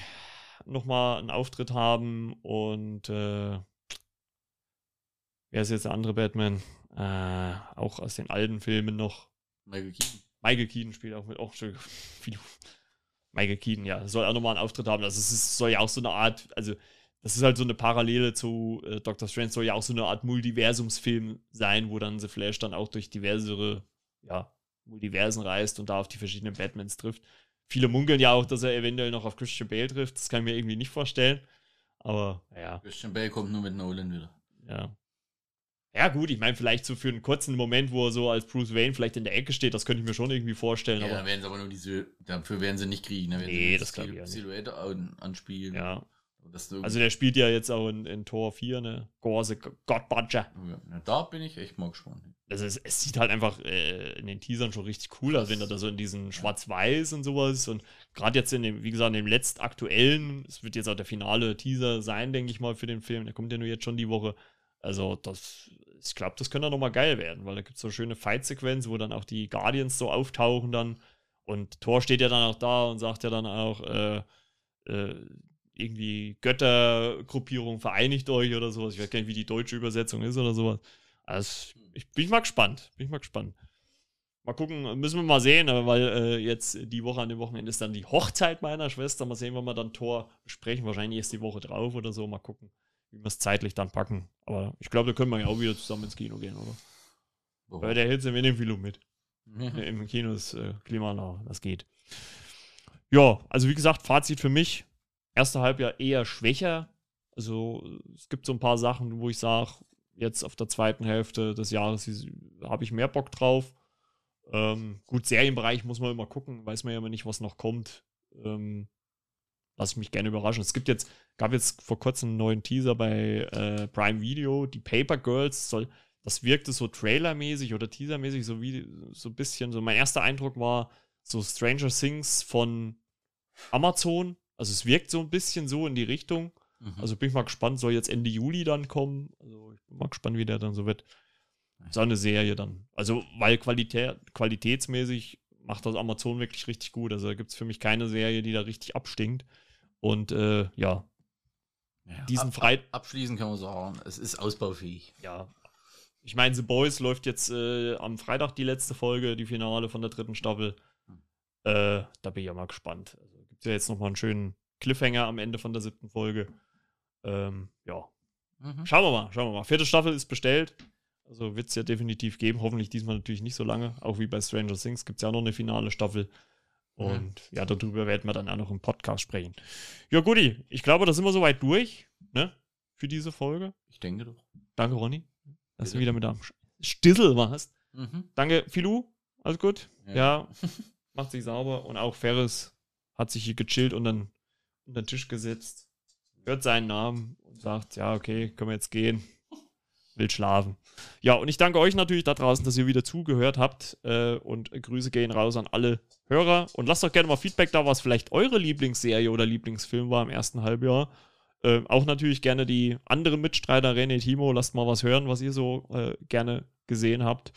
nochmal einen Auftritt haben und äh, wer ist jetzt der andere Batman? Äh, auch aus den alten Filmen noch. Michael Keaton. Michael Keaton spielt auch mit. Schon, wie, Michael Keaton, ja, soll auch nochmal einen Auftritt haben. Also es ist, soll ja auch so eine Art, also das ist halt so eine Parallele zu äh, Doctor Strange, soll ja auch so eine Art Multiversumsfilm sein, wo dann The Flash dann auch durch diversere, ja, Multiversen reist und da auf die verschiedenen Batmans trifft. Viele munkeln ja auch, dass er eventuell noch auf Christian Bale trifft. Das kann ich mir irgendwie nicht vorstellen. Aber, ja, Christian Bale kommt nur mit Nolan wieder. ja. Ja, gut, ich meine, vielleicht so für einen kurzen Moment, wo er so als Bruce Wayne vielleicht in der Ecke steht, das könnte ich mir schon irgendwie vorstellen. Ja, aber dann werden sie aber nur diese, dafür werden sie nicht kriegen. Da werden Nee, sie das glaub ich ja. Silhouette an, anspielen. ja. Also der spielt ja jetzt auch in, in Tor 4, ne? Gorse Godbudger. ja, da bin ich echt mal gespannt. Also es, es sieht halt einfach äh, in den Teasern schon richtig cool aus, wenn er da so in diesen Schwarz-Weiß und sowas und gerade jetzt in dem, wie gesagt, in dem letzt aktuellen, es wird jetzt auch der finale Teaser sein, denke ich mal, für den Film, der kommt ja nur jetzt schon die Woche. Also das, ich glaube, das könnte nochmal geil werden, weil da gibt es so schöne Fight-Sequenz, wo dann auch die Guardians so auftauchen dann und Thor steht ja dann auch da und sagt ja dann auch, äh, äh, irgendwie Göttergruppierung vereinigt euch oder sowas. Ich weiß gar nicht, wie die deutsche Übersetzung ist oder sowas. Also, ich bin ich mal gespannt. Bin ich mal gespannt. Mal gucken, müssen wir mal sehen, weil äh, jetzt die Woche an dem Wochenende ist dann die Hochzeit meiner Schwester. Mal sehen, wann wir dann Tor besprechen. Wahrscheinlich erst die Woche drauf oder so. Mal gucken, wie wir es zeitlich dann packen. Aber ich glaube, da können wir ja auch wieder zusammen ins Kino gehen, oder? Bei der Hitze, wir nehmen viel mit. Mhm. Im Kino ist äh, klimanah, das geht. ja, also wie gesagt, Fazit für mich, erste Halbjahr eher schwächer. Also es gibt so ein paar Sachen, wo ich sage, jetzt auf der zweiten Hälfte des Jahres habe ich mehr Bock drauf. Ähm, gut, Serienbereich muss man immer gucken, weiß man ja immer nicht, was noch kommt. Ähm, lass ich mich gerne überraschen. Es gibt jetzt, gab jetzt vor kurzem einen neuen Teaser bei äh, Prime Video, die Paper Girls soll, das wirkte so trailermäßig oder teasermäßig, so wie so ein bisschen, so mein erster Eindruck war so Stranger Things von Amazon. Also es wirkt so ein bisschen so in die Richtung. Mhm. Also bin ich mal gespannt, soll jetzt Ende Juli dann kommen. Also ich bin mal gespannt, wie der dann so wird. So eine Serie dann. Also, weil Qualität, qualitätsmäßig macht das Amazon wirklich richtig gut. Also da gibt es für mich keine Serie, die da richtig abstinkt. Und äh, ja. ja diesen ab, Freit ab, Abschließend kann man sagen, es ist ausbaufähig. Ja. Ich meine, The Boys läuft jetzt äh, am Freitag die letzte Folge, die Finale von der dritten Staffel. Hm. Äh, da bin ich ja mal gespannt. Also gibt es ja jetzt nochmal einen schönen Cliffhanger am Ende von der siebten Folge. Ähm, ja. Mhm. Schauen wir mal, schauen wir mal. Vierte Staffel ist bestellt. Also wird es ja definitiv geben. Hoffentlich diesmal natürlich nicht so lange. Auch wie bei Stranger Things gibt es ja noch eine finale Staffel. Und mhm. ja, darüber werden wir dann auch noch im Podcast sprechen. Ja, Guti, ich glaube, da sind wir soweit durch, ne? Für diese Folge. Ich denke doch. Danke, Ronny, dass Bitte. du wieder mit am Stissel warst. Mhm. Danke, Filou. Alles gut? Ja. ja. Macht sich sauber. Und auch Ferris hat sich hier gechillt und dann unter den Tisch gesetzt, hört seinen Namen und sagt, ja, okay, können wir jetzt gehen will schlafen. Ja, und ich danke euch natürlich da draußen, dass ihr wieder zugehört habt. Äh, und Grüße gehen raus an alle Hörer. Und lasst doch gerne mal Feedback da, was vielleicht eure Lieblingsserie oder Lieblingsfilm war im ersten Halbjahr. Äh, auch natürlich gerne die anderen Mitstreiter, René, Timo, lasst mal was hören, was ihr so äh, gerne gesehen habt.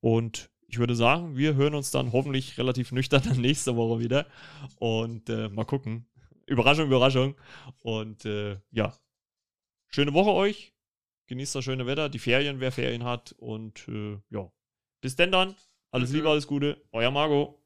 Und ich würde sagen, wir hören uns dann hoffentlich relativ nüchtern nächste Woche wieder. Und äh, mal gucken. Überraschung, Überraschung. Und äh, ja, schöne Woche euch genießt das schöne Wetter, die Ferien, wer Ferien hat. Und äh, ja, bis denn dann. Alles Liebe, alles Gute. Euer Margot.